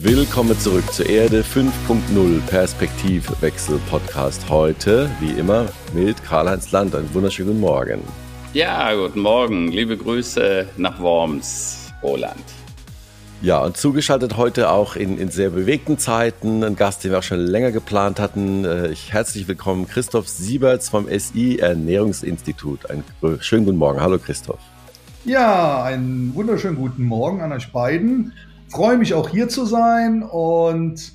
Willkommen zurück zur Erde 5.0 Perspektivwechsel Podcast. Heute, wie immer, mit Karl-Heinz Land. Einen wunderschönen guten Morgen. Ja, guten Morgen. Liebe Grüße nach Worms, Roland. Ja, und zugeschaltet heute auch in, in sehr bewegten Zeiten, ein Gast, den wir auch schon länger geplant hatten. Äh, ich, herzlich willkommen, Christoph Sieberts vom SI Ernährungsinstitut. Einen schönen guten Morgen. Hallo, Christoph. Ja, einen wunderschönen guten Morgen an euch beiden freue mich auch hier zu sein und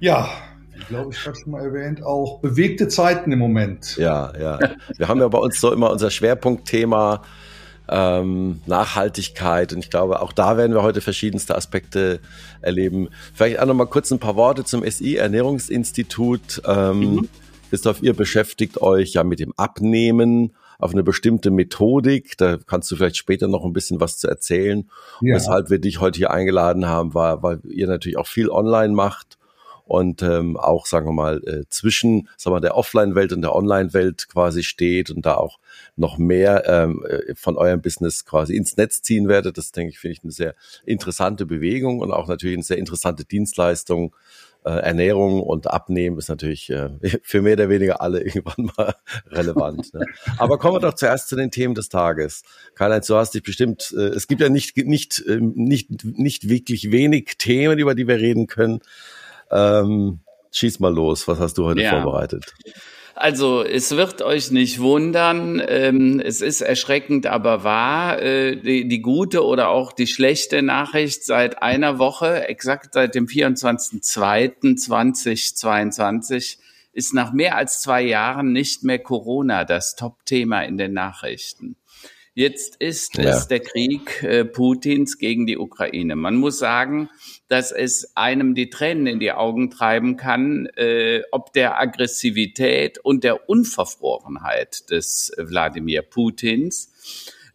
ja, ich glaube, ich habe schon mal erwähnt, auch bewegte Zeiten im Moment. Ja, ja. Wir haben ja bei uns so immer unser Schwerpunktthema ähm, Nachhaltigkeit und ich glaube, auch da werden wir heute verschiedenste Aspekte erleben. Vielleicht auch noch mal kurz ein paar Worte zum SI Ernährungsinstitut. Ähm, mhm. Christoph, ihr beschäftigt euch ja mit dem Abnehmen auf eine bestimmte Methodik. Da kannst du vielleicht später noch ein bisschen was zu erzählen. Ja. Weshalb wir dich heute hier eingeladen haben, war, weil ihr natürlich auch viel online macht und ähm, auch, sagen wir mal, äh, zwischen sagen wir, der Offline-Welt und der Online-Welt quasi steht und da auch noch mehr ähm, äh, von eurem Business quasi ins Netz ziehen werdet. Das denke ich, finde ich eine sehr interessante Bewegung und auch natürlich eine sehr interessante Dienstleistung, äh, Ernährung und Abnehmen ist natürlich äh, für mehr oder weniger alle irgendwann mal relevant. Ne? Aber kommen wir doch zuerst zu den Themen des Tages. Karl-Heinz, du hast dich bestimmt, äh, es gibt ja nicht, nicht, äh, nicht, nicht wirklich wenig Themen, über die wir reden können. Ähm, schieß mal los, was hast du heute ja. vorbereitet? Also es wird euch nicht wundern, ähm, es ist erschreckend, aber wahr. Äh, die, die, gute oder auch die schlechte Nachricht seit einer Woche, exakt seit dem 24.02.2022, ist nach mehr als zwei Jahren nicht mehr Corona das Top-Thema in den Nachrichten. Jetzt ist ja. es der Krieg äh, Putins gegen die Ukraine. Man muss sagen, dass es einem die Tränen in die Augen treiben kann, äh, ob der Aggressivität und der Unverfrorenheit des Wladimir Putins.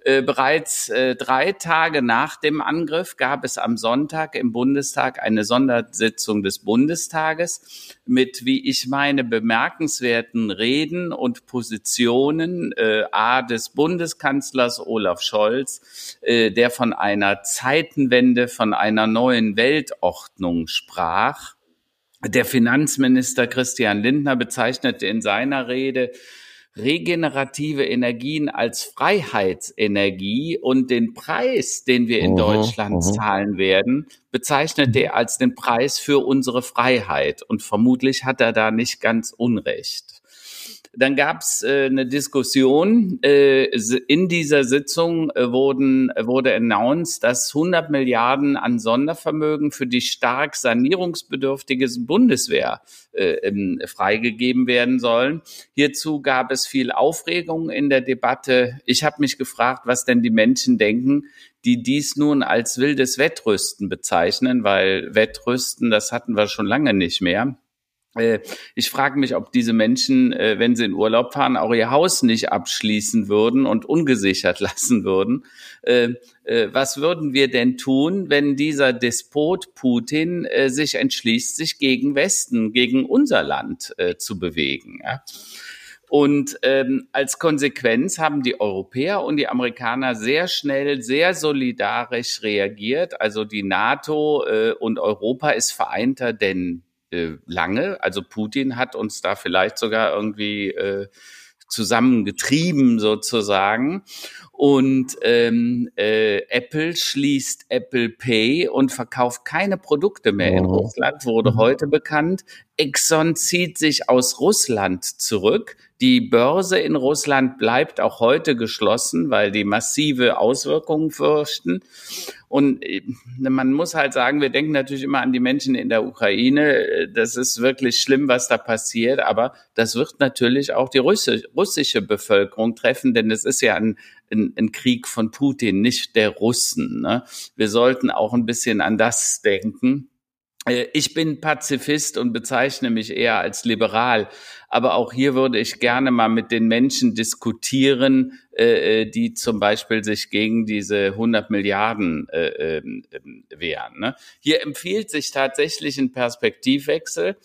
Äh, bereits äh, drei Tage nach dem Angriff gab es am Sonntag im Bundestag eine Sondersitzung des Bundestages mit, wie ich meine, bemerkenswerten Reden und Positionen äh, A des Bundeskanzlers Olaf Scholz, äh, der von einer Zeitenwende, von einer neuen Weltordnung sprach. Der Finanzminister Christian Lindner bezeichnete in seiner Rede regenerative Energien als Freiheitsenergie und den Preis, den wir in uh Deutschland uh zahlen werden, bezeichnet er als den Preis für unsere Freiheit. Und vermutlich hat er da nicht ganz Unrecht. Dann gab es äh, eine Diskussion. Äh, in dieser Sitzung äh, wurden, wurde announced, dass 100 Milliarden an Sondervermögen für die stark sanierungsbedürftige Bundeswehr äh, freigegeben werden sollen. Hierzu gab es viel Aufregung in der Debatte. Ich habe mich gefragt, was denn die Menschen denken, die dies nun als wildes Wettrüsten bezeichnen, weil Wettrüsten, das hatten wir schon lange nicht mehr. Äh, ich frage mich, ob diese Menschen, äh, wenn sie in Urlaub fahren, auch ihr Haus nicht abschließen würden und ungesichert lassen würden. Äh, was würden wir denn tun, wenn dieser Despot Putin sich entschließt, sich gegen Westen, gegen unser Land zu bewegen? Und ähm, als Konsequenz haben die Europäer und die Amerikaner sehr schnell, sehr solidarisch reagiert. Also die NATO und Europa ist vereinter denn äh, lange. Also Putin hat uns da vielleicht sogar irgendwie äh, zusammengetrieben sozusagen. Und ähm, äh, Apple schließt Apple Pay und verkauft keine Produkte mehr in oh. Russland, wurde mhm. heute bekannt. Exxon zieht sich aus Russland zurück. Die Börse in Russland bleibt auch heute geschlossen, weil die massive Auswirkungen fürchten. Und äh, man muss halt sagen, wir denken natürlich immer an die Menschen in der Ukraine. Das ist wirklich schlimm, was da passiert. Aber das wird natürlich auch die russische Bevölkerung treffen, denn es ist ja ein, ein, ein Krieg von Putin, nicht der Russen. Ne? Wir sollten auch ein bisschen an das denken. Äh, ich bin Pazifist und bezeichne mich eher als liberal. Aber auch hier würde ich gerne mal mit den Menschen diskutieren, äh, äh die zum Beispiel sich gegen diese 100 Milliarden äh, äh, wehren. Ne? Hier empfiehlt sich tatsächlich ein Perspektivwechsel.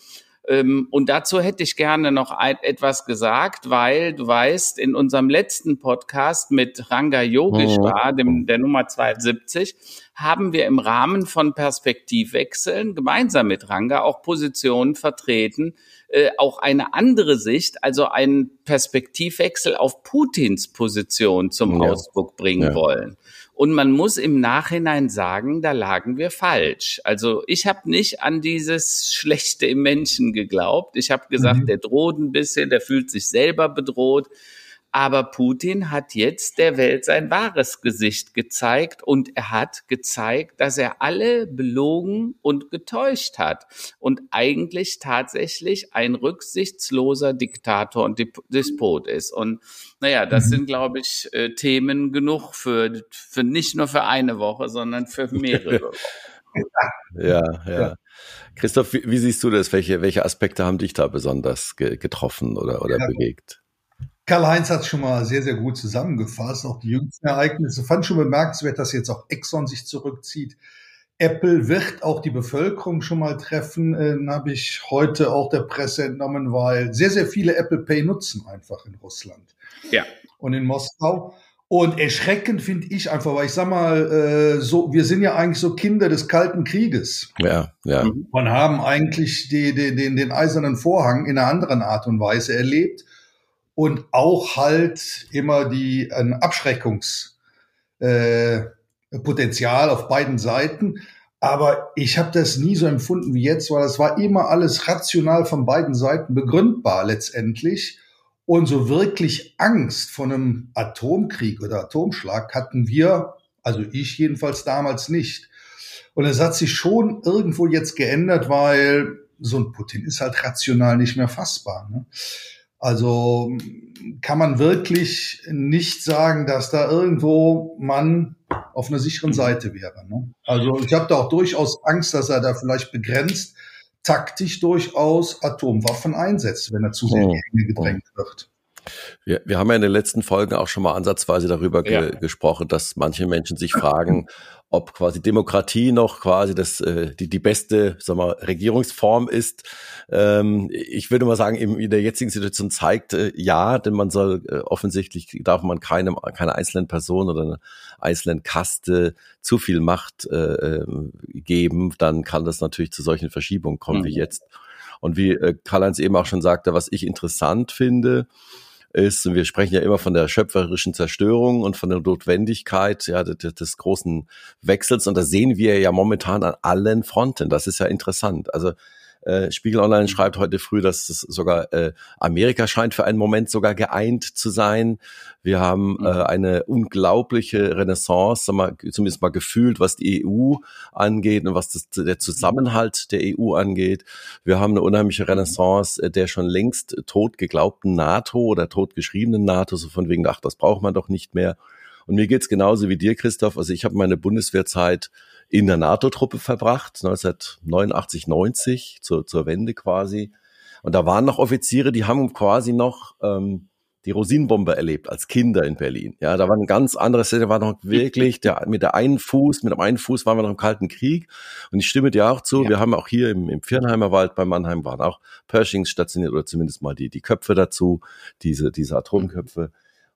Ähm, und dazu hätte ich gerne noch etwas gesagt, weil du weißt, in unserem letzten Podcast mit Ranga Yogeshwar, oh. dem, der Nummer 72, haben wir im Rahmen von Perspektivwechseln gemeinsam mit Ranga auch Positionen vertreten, äh, auch eine andere Sicht, also einen Perspektivwechsel auf Putins Position zum ja. Ausdruck bringen ja. wollen. Und man muss im Nachhinein sagen, da lagen wir falsch. Also ich habe nicht an dieses Schlechte im Menschen geglaubt. Ich habe gesagt, mhm. der droht ein bisschen, der fühlt sich selber bedroht. Aber Putin hat jetzt der Welt sein wahres Gesicht gezeigt und er hat gezeigt, dass er alle belogen und getäuscht hat und eigentlich tatsächlich ein rücksichtsloser Diktator und Despot ist. Und naja, das mhm. sind, glaube ich, äh, Themen genug für, für nicht nur für eine Woche, sondern für mehrere Wochen. Ja, ja. ja. Christoph, wie, wie, siehst du das? Welche, welche Aspekte haben dich da besonders ge getroffen oder, oder ja. bewegt? Karl-Heinz hat es schon mal sehr, sehr gut zusammengefasst. Auch die jüngsten Ereignisse. Fand schon bemerkenswert, dass jetzt auch Exxon sich zurückzieht. Apple wird auch die Bevölkerung schon mal treffen, äh, habe ich heute auch der Presse entnommen, weil sehr, sehr viele Apple Pay nutzen einfach in Russland. Ja. Und in Moskau. Und erschreckend finde ich einfach, weil ich sag mal, äh, so, wir sind ja eigentlich so Kinder des Kalten Krieges. Ja, ja. Und haben eigentlich die, die, den, den eisernen Vorhang in einer anderen Art und Weise erlebt und auch halt immer die ein Abschreckungspotenzial äh, auf beiden Seiten. Aber ich habe das nie so empfunden wie jetzt, weil es war immer alles rational von beiden Seiten begründbar letztendlich. Und so wirklich Angst vor einem Atomkrieg oder Atomschlag hatten wir, also ich jedenfalls damals nicht. Und es hat sich schon irgendwo jetzt geändert, weil so ein Putin ist halt rational nicht mehr fassbar. Ne? Also kann man wirklich nicht sagen, dass da irgendwo man auf einer sicheren Seite wäre. Ne? Also ich habe da auch durchaus Angst, dass er da vielleicht begrenzt taktisch durchaus Atomwaffen einsetzt, wenn er zu sehr in die gedrängt wird. Wir, wir haben ja in den letzten Folgen auch schon mal ansatzweise darüber ge ja. gesprochen, dass manche Menschen sich fragen, ob quasi Demokratie noch quasi das äh, die die beste sag mal, Regierungsform ist. Ähm, ich würde mal sagen, in der jetzigen Situation zeigt äh, ja, denn man soll äh, offensichtlich darf man keinem keine einzelnen Person oder einer einzelnen Kaste zu viel Macht äh, ähm, geben, dann kann das natürlich zu solchen Verschiebungen kommen mhm. wie jetzt. Und wie äh, Karl-Heinz eben auch schon sagte, was ich interessant finde, ist, und wir sprechen ja immer von der schöpferischen Zerstörung und von der Notwendigkeit ja, des, des großen Wechsels. Und das sehen wir ja momentan an allen Fronten. Das ist ja interessant. Also äh, Spiegel Online schreibt heute früh, dass es sogar äh, Amerika scheint für einen Moment sogar geeint zu sein. Wir haben äh, mhm. eine unglaubliche Renaissance, mal, zumindest mal gefühlt, was die EU angeht und was das, der Zusammenhalt der EU angeht. Wir haben eine unheimliche Renaissance äh, der schon längst tot geglaubten NATO oder totgeschriebenen NATO, so von wegen, ach, das braucht man doch nicht mehr. Und mir geht's genauso wie dir, Christoph. Also ich habe meine Bundeswehrzeit in der NATO-Truppe verbracht, 1989, 90, zur, zur Wende quasi. Und da waren noch Offiziere, die haben quasi noch ähm, die Rosinenbombe erlebt als Kinder in Berlin. Ja, da war ein ganz anderes, da war noch wirklich der, mit der einen Fuß, mit dem einen Fuß waren wir noch im Kalten Krieg. Und ich stimme dir auch zu, ja. wir haben auch hier im, im Firnheimer Wald bei Mannheim waren auch Pershings stationiert oder zumindest mal die, die Köpfe dazu, diese, diese Atomköpfe.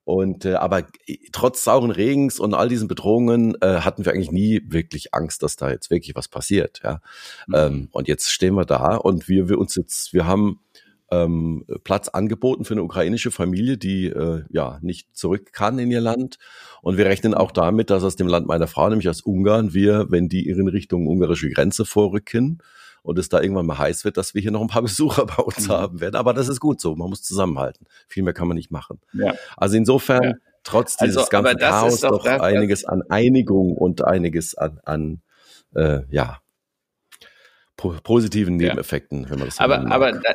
Und äh, aber trotz sauren Regens und all diesen Bedrohungen äh, hatten wir eigentlich nie wirklich Angst, dass da jetzt wirklich was passiert. Ja, mhm. ähm, und jetzt stehen wir da und wir, wir uns jetzt, wir haben ähm, Platz angeboten für eine ukrainische Familie, die äh, ja nicht zurück kann in ihr Land. Und wir rechnen auch damit, dass aus dem Land meiner Frau, nämlich aus Ungarn, wir, wenn die in Richtung ungarische Grenze vorrücken, und es da irgendwann mal heiß wird, dass wir hier noch ein paar Besucher bei uns mhm. haben werden. Aber das ist gut so. Man muss zusammenhalten. Viel mehr kann man nicht machen. Ja. Also insofern, ja. trotz dieses also, ganzen Chaos, doch, doch einiges an Einigung und einiges an, an äh, ja, po positiven Nebeneffekten, wenn man das so Aber, aber da,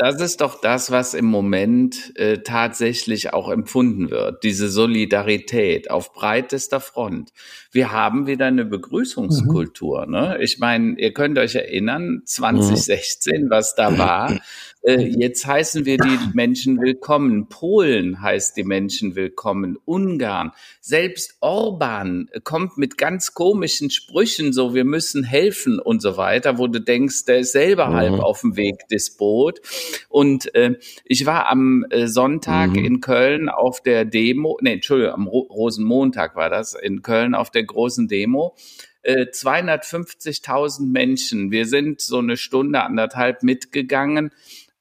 das ist doch das, was im Moment äh, tatsächlich auch empfunden wird, diese Solidarität auf breitester Front. Wir haben wieder eine Begrüßungskultur. Mhm. Ne? Ich meine, ihr könnt euch erinnern, 2016, mhm. was da war. Äh, jetzt heißen wir die Menschen willkommen. Polen heißt die Menschen willkommen. Ungarn. Selbst Orban kommt mit ganz komischen Sprüchen, so wir müssen helfen und so weiter, wo du denkst, der ist selber mhm. halb auf dem Weg des Boot. Und äh, ich war am äh, Sonntag mhm. in Köln auf der Demo, nee, Entschuldigung, am Ro Rosenmontag war das, in Köln auf der großen Demo. 250.000 äh, Menschen. Wir sind so eine Stunde, anderthalb mitgegangen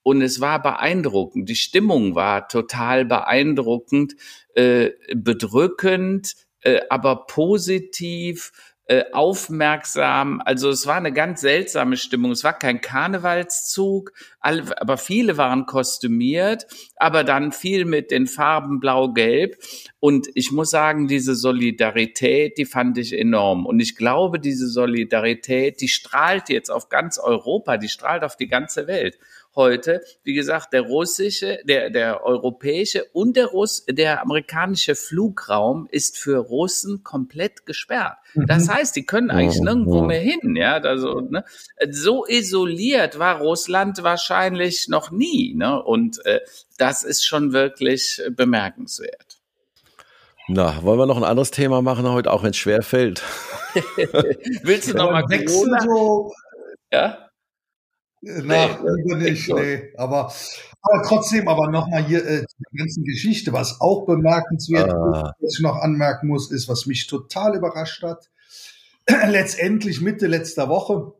und es war beeindruckend. Die Stimmung war total beeindruckend, äh, bedrückend, äh, aber positiv äh, aufmerksam. Also es war eine ganz seltsame Stimmung. Es war kein Karnevalszug, alle, aber viele waren kostümiert, aber dann viel mit den Farben blau-gelb. Und ich muss sagen, diese Solidarität, die fand ich enorm. Und ich glaube, diese Solidarität, die strahlt jetzt auf ganz Europa, die strahlt auf die ganze Welt heute, wie gesagt, der russische, der, der europäische und der Russ, der amerikanische Flugraum ist für Russen komplett gesperrt. Mhm. Das heißt, die können eigentlich nirgendwo mehr hin, ja. Also, ne, so isoliert war Russland wahrscheinlich noch nie, ne? Und äh, das ist schon wirklich bemerkenswert. Na, wollen wir noch ein anderes Thema machen heute, auch wenn es schwer fällt? Willst du noch mal Corona? So, ja? Na, nee, nicht, nee. Aber, aber trotzdem, aber nochmal hier äh, die ganzen Geschichte, was auch bemerkenswert ah. ist, was ich noch anmerken muss, ist, was mich total überrascht hat. letztendlich Mitte letzter Woche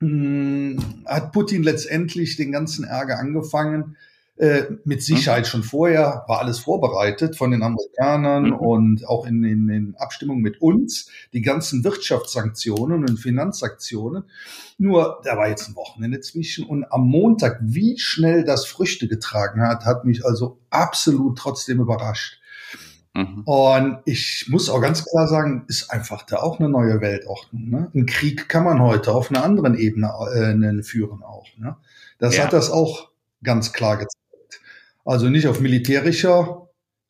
mh, hm, hat Putin letztendlich den ganzen Ärger angefangen, äh, mit. Sicherheit schon vorher war alles vorbereitet von den Amerikanern mhm. und auch in, in, in Abstimmung mit uns, die ganzen Wirtschaftssanktionen und Finanzsanktionen. Nur, da war jetzt ein Wochenende zwischen und am Montag, wie schnell das Früchte getragen hat, hat mich also absolut trotzdem überrascht. Mhm. Und ich muss auch ganz klar sagen, ist einfach da auch eine neue Weltordnung. Ne? Ein Krieg kann man heute auf einer anderen Ebene äh, führen auch. Ne? Das ja. hat das auch ganz klar gezeigt. Also nicht auf militärischer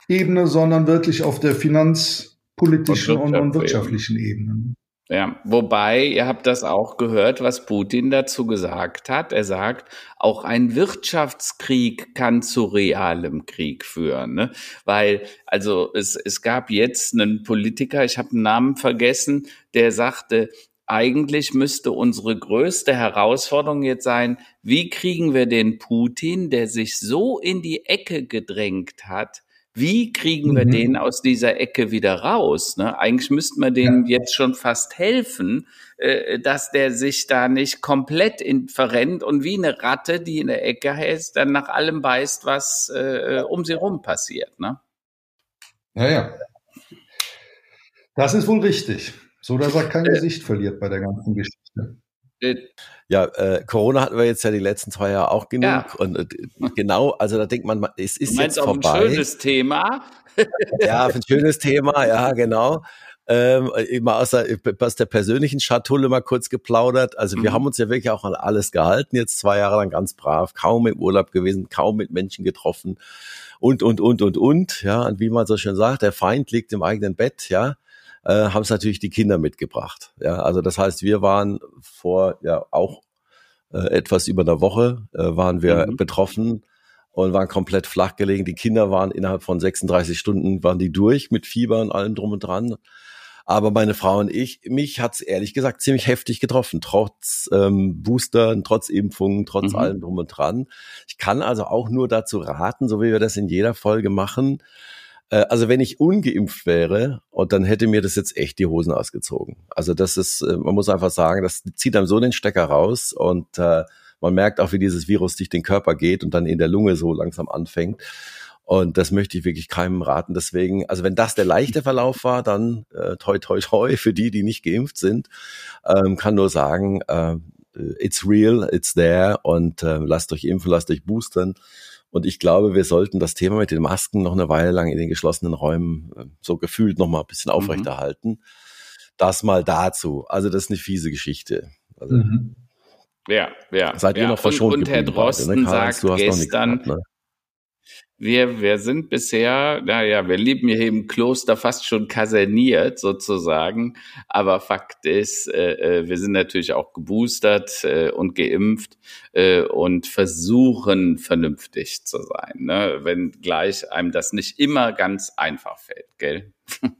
Ebene, sondern wirklich auf der finanzpolitischen und, und wirtschaftlichen Ebene. Ja, wobei, ihr habt das auch gehört, was Putin dazu gesagt hat. Er sagt, auch ein Wirtschaftskrieg kann zu realem Krieg führen. Ne? Weil, also es, es gab jetzt einen Politiker, ich habe den Namen vergessen, der sagte, eigentlich müsste unsere größte Herausforderung jetzt sein, wie kriegen wir den Putin, der sich so in die Ecke gedrängt hat, wie kriegen wir mhm. den aus dieser Ecke wieder raus? Ne? Eigentlich müssten wir dem ja. jetzt schon fast helfen, äh, dass der sich da nicht komplett in, verrennt und wie eine Ratte, die in der Ecke hält, dann nach allem beißt, was äh, um sie rum passiert. Ne? Ja, ja. Das ist wohl richtig. So dass er kein äh, Gesicht verliert bei der ganzen Geschichte. Äh, ja, äh, Corona hatten wir jetzt ja die letzten zwei Jahre auch genug. Ja. Und äh, genau, also da denkt man, es ist jetzt auch vorbei. ein schönes Thema. ja, ein schönes Thema, ja, genau. Ähm, immer aus der, aus der persönlichen Schatulle mal kurz geplaudert. Also wir mhm. haben uns ja wirklich auch an alles gehalten, jetzt zwei Jahre lang ganz brav, kaum im Urlaub gewesen, kaum mit Menschen getroffen und, und, und, und, und. Ja, und wie man so schön sagt, der Feind liegt im eigenen Bett, ja äh, haben es natürlich die Kinder mitgebracht. Ja, also das heißt, wir waren vor ja auch äh, etwas über einer Woche äh, waren wir mhm. betroffen und waren komplett flach gelegen. Die Kinder waren innerhalb von 36 Stunden waren die durch mit Fieber und allem drum und dran. Aber meine Frau und ich, mich hat's ehrlich gesagt ziemlich heftig getroffen, trotz ähm, Boostern, trotz Impfungen, trotz mhm. allem drum und dran. Ich kann also auch nur dazu raten, so wie wir das in jeder Folge machen, also wenn ich ungeimpft wäre, und dann hätte mir das jetzt echt die Hosen ausgezogen. Also das ist, äh, man muss einfach sagen, das zieht einem so den Stecker raus und äh, man merkt auch, wie dieses Virus durch den Körper geht und dann in der Lunge so langsam anfängt. Und das möchte ich wirklich keinem raten. Deswegen, also wenn das der leichte Verlauf war, dann äh, toi toi toi für die, die nicht geimpft sind, ähm, kann nur sagen, äh, it's real, it's there und äh, lasst euch impfen, lasst euch boostern. Und ich glaube, wir sollten das Thema mit den Masken noch eine Weile lang in den geschlossenen Räumen äh, so gefühlt noch mal ein bisschen mhm. aufrechterhalten. Mhm. Das mal dazu. Also das ist eine fiese Geschichte. Also, mhm. Ja, ja. Seid ja. ihr noch verschont Und, und Herr Drosten beide, ne? sagt gestern, gehabt, ne? Wir, wir sind bisher, naja, wir leben hier im Kloster fast schon kaserniert sozusagen, aber Fakt ist, äh, äh, wir sind natürlich auch geboostert äh, und geimpft äh, und versuchen vernünftig zu sein, ne? wenn gleich einem das nicht immer ganz einfach fällt, gell?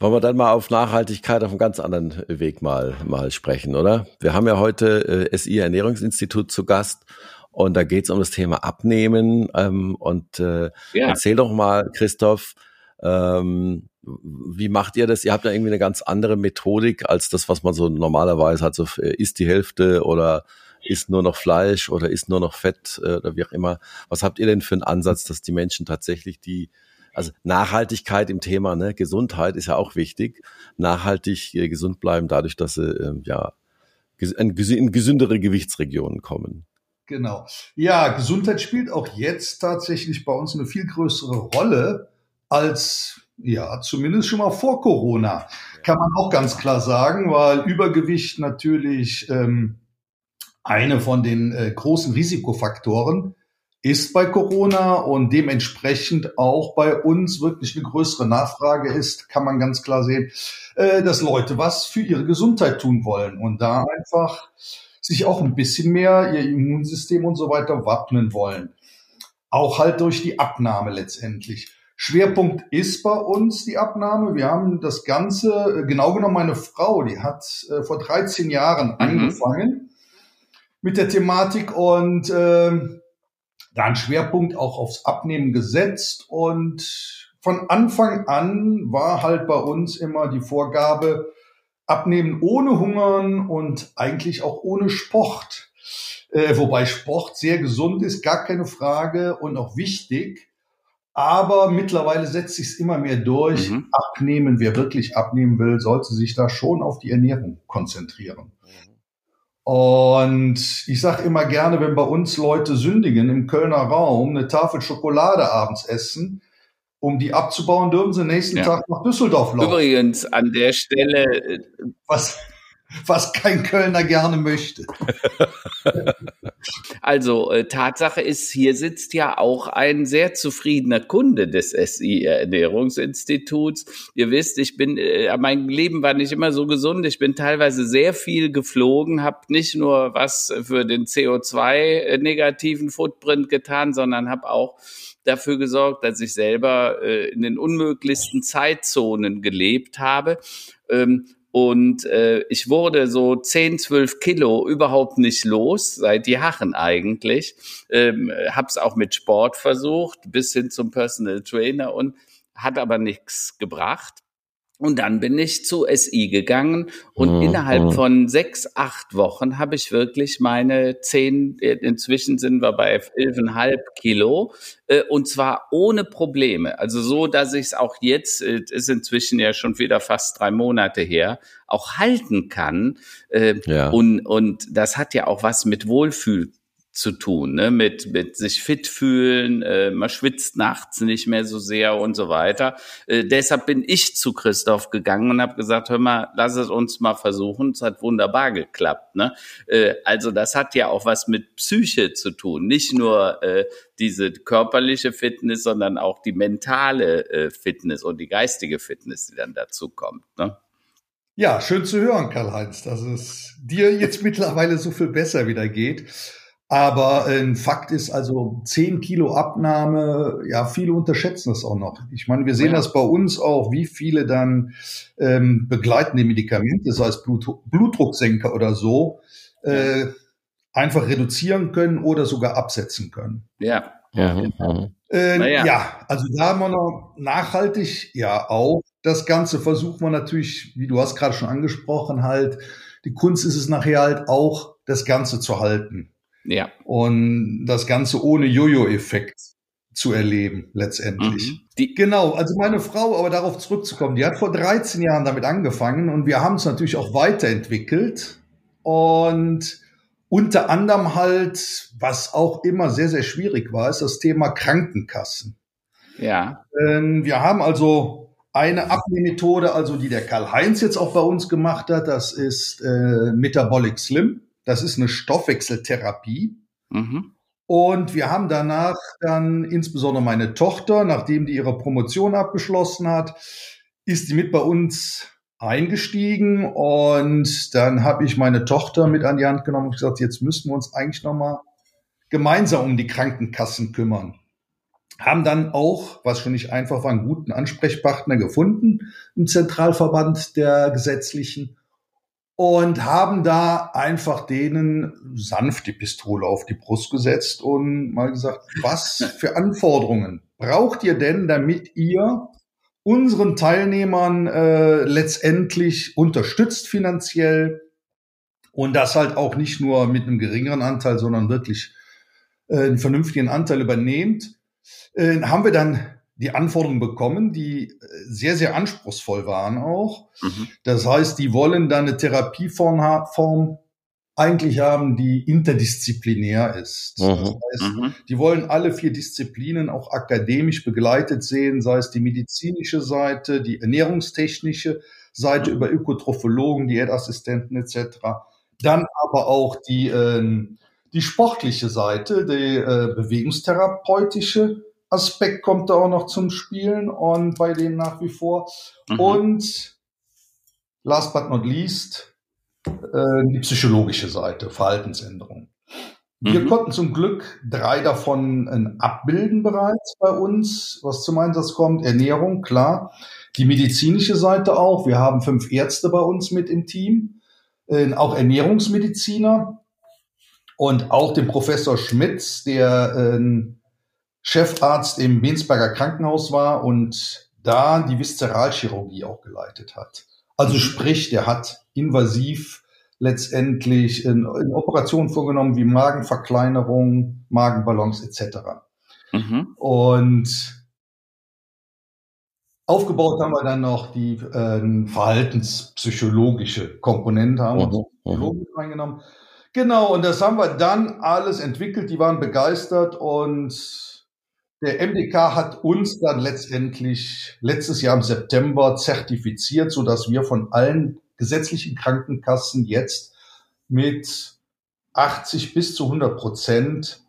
Wollen wir dann mal auf Nachhaltigkeit auf einem ganz anderen Weg mal, mal sprechen, oder? Wir haben ja heute äh, SI Ernährungsinstitut zu Gast und da geht es um das Thema Abnehmen. Ähm, und äh, ja. erzähl doch mal, Christoph, ähm, wie macht ihr das? Ihr habt ja irgendwie eine ganz andere Methodik als das, was man so normalerweise hat. So äh, isst die Hälfte oder isst nur noch Fleisch oder isst nur noch Fett äh, oder wie auch immer. Was habt ihr denn für einen Ansatz, dass die Menschen tatsächlich die also Nachhaltigkeit im Thema ne, Gesundheit ist ja auch wichtig. Nachhaltig äh, gesund bleiben dadurch, dass sie äh, ja in gesündere Gewichtsregionen kommen. Genau. Ja, Gesundheit spielt auch jetzt tatsächlich bei uns eine viel größere Rolle als ja, zumindest schon mal vor Corona, kann man auch ganz klar sagen, weil Übergewicht natürlich ähm, eine von den äh, großen Risikofaktoren ist bei Corona und dementsprechend auch bei uns wirklich eine größere Nachfrage ist, kann man ganz klar sehen, äh, dass Leute was für ihre Gesundheit tun wollen und da einfach sich auch ein bisschen mehr ihr Immunsystem und so weiter wappnen wollen. Auch halt durch die Abnahme letztendlich. Schwerpunkt ist bei uns die Abnahme. Wir haben das Ganze, äh, genau genommen meine Frau, die hat äh, vor 13 Jahren mhm. angefangen mit der Thematik und äh, da einen Schwerpunkt auch aufs Abnehmen gesetzt. Und von Anfang an war halt bei uns immer die Vorgabe, Abnehmen ohne Hungern und eigentlich auch ohne Sport. Äh, wobei Sport sehr gesund ist, gar keine Frage und auch wichtig. Aber mittlerweile setzt sich es immer mehr durch. Mhm. Abnehmen, wer wirklich abnehmen will, sollte sich da schon auf die Ernährung konzentrieren. Und ich sage immer gerne, wenn bei uns Leute sündigen im Kölner Raum, eine Tafel Schokolade abends essen, um die abzubauen, dürfen sie nächsten ja. Tag nach Düsseldorf laufen. Übrigens an der Stelle. Äh, was, was kein Kölner gerne möchte. Also äh, Tatsache ist, hier sitzt ja auch ein sehr zufriedener Kunde des SI Ernährungsinstituts. Ihr wisst, ich bin, äh, mein Leben war nicht immer so gesund. Ich bin teilweise sehr viel geflogen, habe nicht nur was für den CO2-negativen Footprint getan, sondern habe auch dafür gesorgt, dass ich selber äh, in den unmöglichsten Zeitzonen gelebt habe. Ähm, und äh, ich wurde so 10, 12 Kilo überhaupt nicht los, seit Jahren eigentlich. Ähm, hab's auch mit Sport versucht, bis hin zum Personal Trainer und hat aber nichts gebracht. Und dann bin ich zu SI gegangen und mhm. innerhalb mhm. von sechs, acht Wochen habe ich wirklich meine zehn, äh, inzwischen sind wir bei elfeinhalb Kilo äh, und zwar ohne Probleme. Also so, dass ich es auch jetzt, äh, ist inzwischen ja schon wieder fast drei Monate her, auch halten kann. Äh, ja. und, und das hat ja auch was mit Wohlfühl zu tun, ne? mit, mit sich fit fühlen, äh, man schwitzt nachts nicht mehr so sehr und so weiter. Äh, deshalb bin ich zu Christoph gegangen und habe gesagt, hör mal, lass es uns mal versuchen. Es hat wunderbar geklappt. Ne? Äh, also das hat ja auch was mit Psyche zu tun, nicht nur äh, diese körperliche Fitness, sondern auch die mentale äh, Fitness und die geistige Fitness, die dann dazu kommt. Ne? Ja, schön zu hören, Karl-Heinz, dass es dir jetzt mittlerweile so viel besser wieder geht. Aber ein Fakt ist also 10 Kilo Abnahme, ja, viele unterschätzen das auch noch. Ich meine, wir sehen ja. das bei uns auch, wie viele dann ähm, begleitende Medikamente, sei es Blut, Blutdrucksenker oder so, äh, einfach reduzieren können oder sogar absetzen können. Ja. Ja, mhm. äh, ja. ja, also da haben wir noch nachhaltig, ja auch. Das Ganze versucht man natürlich, wie du hast gerade schon angesprochen, halt, die Kunst ist es nachher halt auch, das Ganze zu halten. Ja. Und das Ganze ohne Jojo-Effekt zu erleben, letztendlich. Mhm. Die genau, also meine Frau, aber darauf zurückzukommen, die hat vor 13 Jahren damit angefangen und wir haben es natürlich auch weiterentwickelt. Und unter anderem halt, was auch immer sehr, sehr schwierig war, ist das Thema Krankenkassen. Ja. Ähm, wir haben also eine Abnehmmethode, also die der Karl-Heinz jetzt auch bei uns gemacht hat, das ist äh, Metabolic Slim Das ist eine Stoffwechseltherapie. Mhm. Und wir haben danach dann insbesondere meine Tochter, nachdem die ihre Promotion abgeschlossen hat, ist die mit bei uns eingestiegen und dann habe ich meine Tochter mit an die Hand genommen und gesagt, jetzt müssen wir uns eigentlich nochmal gemeinsam um die Krankenkassen kümmern. Haben dann auch, was schon nicht einfach war, einen guten Ansprechpartner gefunden im Zentralverband der Gesetzlichen und haben da einfach denen sanft die Pistole auf die Brust gesetzt und mal gesagt, was für Anforderungen braucht ihr denn, damit ihr unseren Teilnehmern äh, letztendlich unterstützt finanziell? Und das halt auch nicht nur mit einem geringeren Anteil, sondern wirklich äh, einen vernünftigen Anteil übernehmt, äh, haben wir dann die Anforderungen bekommen, die äh, sehr, sehr anspruchsvoll waren auch. Mhm. Das heißt, die wollen dann eine Therapieform Form eigentlich haben, die interdisziplinär ist. Mhm. Das heißt, mhm. die wollen alle vier Disziplinen auch akademisch begleitet sehen, sei es die medizinische Seite, die ernährungstechnische Seite mhm. über Ökotrophologen, Diätassistenten etc. Dann aber auch die, äh, die sportliche Seite, die äh, bewegungstherapeutische Aspekt kommt da auch noch zum Spielen und bei denen nach wie vor. Mhm. Und last but not least, äh, die psychologische Seite, Verhaltensänderung. Wir mhm. konnten zum Glück drei davon äh, abbilden bereits bei uns, was zum Einsatz kommt. Ernährung, klar. Die medizinische Seite auch. Wir haben fünf Ärzte bei uns mit im Team, äh, auch Ernährungsmediziner und auch den Professor Schmitz, der äh, Chefarzt im Bensberger Krankenhaus war und da die Viszeralchirurgie auch geleitet hat. Also mhm. sprich, der hat invasiv letztendlich in, in Operationen vorgenommen wie Magenverkleinerung, Magenballons etc. Mhm. Und aufgebaut haben wir dann noch die äh, verhaltenspsychologische Komponente, haben mhm. wir mhm. reingenommen. Genau, und das haben wir dann alles entwickelt. Die waren begeistert und der MDK hat uns dann letztendlich letztes Jahr im September zertifiziert, so dass wir von allen gesetzlichen Krankenkassen jetzt mit 80 bis zu 100 Prozent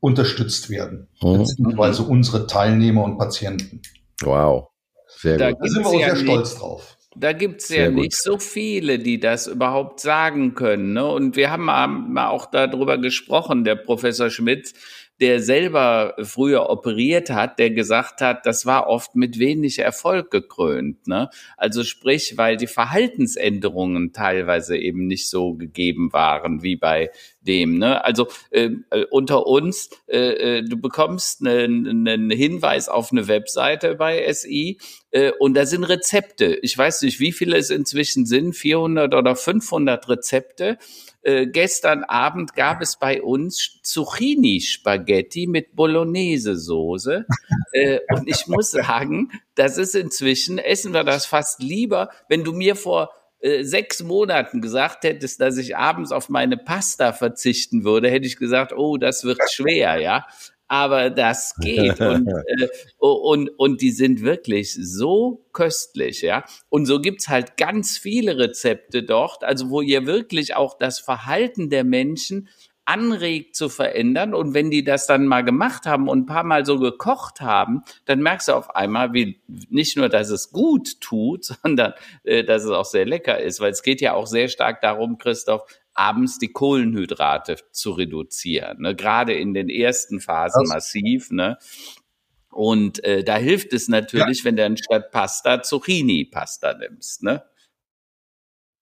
unterstützt werden, mhm. beziehungsweise unsere Teilnehmer und Patienten. Wow, sehr da gut. Da sind wir auch sehr stolz drauf. Da gibt's ja gut. nicht so viele, die das überhaupt sagen können. Ne? Und wir haben mal auch darüber gesprochen, der Professor Schmidt, der selber früher operiert hat, der gesagt hat, das war oft mit wenig Erfolg gekrönt. Ne? Also sprich, weil die Verhaltensänderungen teilweise eben nicht so gegeben waren wie bei dem. Ne? Also äh, äh unter uns, äh, äh, du bekommst einen, einen Hinweis auf eine Webseite bei SI äh, und da sind Rezepte. Ich weiß nicht, wie viele es inzwischen sind, 400 oder 500 Rezepte äh, gestern Abend gab es bei uns Zucchini-Spaghetti mit Bolognese-Soße. äh, und ich muss sagen, das ist inzwischen, essen wir das fast lieber, wenn du mir vor äh, sechs Monaten gesagt hättest, dass ich abends auf meine Pasta verzichten würde, hätte ich gesagt, oh, das wird schwer, ja aber das geht. Und, äh, und, und die sind wirklich so köstlich, ja. Und so gibt's halt ganz viele Rezepte dort, also wo ihr wirklich auch das Verhalten der Menschen anregt zu verändern. Und wenn die das dann mal gemacht haben und ein paar Mal so gekocht haben, dann merkst du auf einmal, wie nicht nur, dass es gut tut, sondern äh, dass es auch sehr lecker ist. Weil es geht ja auch sehr stark darum, Christoph, abends die Kohlenhydrate zu reduzieren. Ne? Gerade in den ersten Phasen das massiv. Ne? Und äh, da hilft es natürlich, ja. wenn du anstatt Pasta Zucchini-Pasta nimmst. Ne?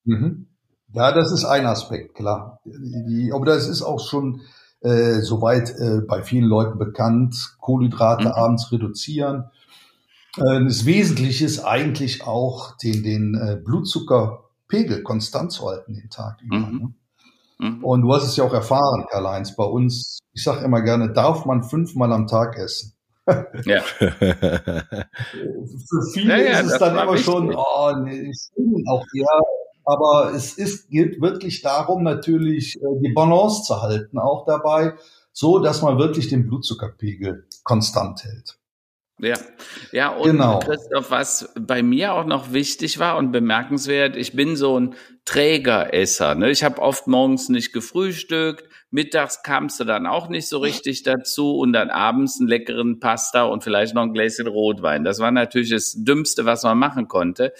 Mhm. Ja, das ist ein Aspekt, klar. Die, aber das ist auch schon äh, soweit äh, bei vielen Leuten bekannt. Kohlenhydrate mhm. abends reduzieren. Äh, das Wesentliche ist eigentlich auch den, den äh, Blutzuckerpegel konstant zu halten den Tag über. Mhm. Ne? Mhm. Und du hast es ja auch erfahren, Karl-Heinz, bei uns, ich sage immer gerne, darf man fünfmal am Tag essen. Ja. Für viele ja, ja, ist es dann immer schon, oh, nee, auch ja, aber es ist, geht wirklich darum, natürlich äh, die Balance zu halten, auch dabei, so dass man wirklich den Blutzuckerpegel konstant hält. Ja, ja, und genau. Christoph, was bei mir auch noch wichtig war und bemerkenswert, ich bin so ein Trägeresser. Ne? Ich habe oft morgens nicht gefrühstückt, mittags kamst du dann auch nicht so richtig dazu und dann abends einen leckeren Pasta und vielleicht noch ein Gläschen Rotwein. Das war natürlich das Dümmste, was man machen konnte.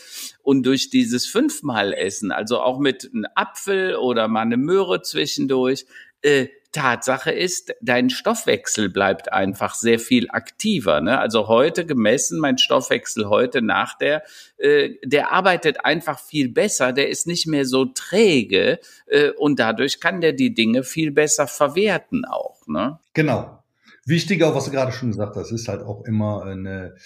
Und durch dieses fünfmal Essen, also auch mit einem Apfel oder mal eine Möhre zwischendurch, äh, Tatsache ist, dein Stoffwechsel bleibt einfach sehr viel aktiver. Ne? Also heute gemessen, mein Stoffwechsel heute nach der, äh, der arbeitet einfach viel besser, der ist nicht mehr so träge äh, und dadurch kann der die Dinge viel besser verwerten auch. Ne? Genau. Wichtig auch, was du gerade schon gesagt hast, ist halt auch immer eine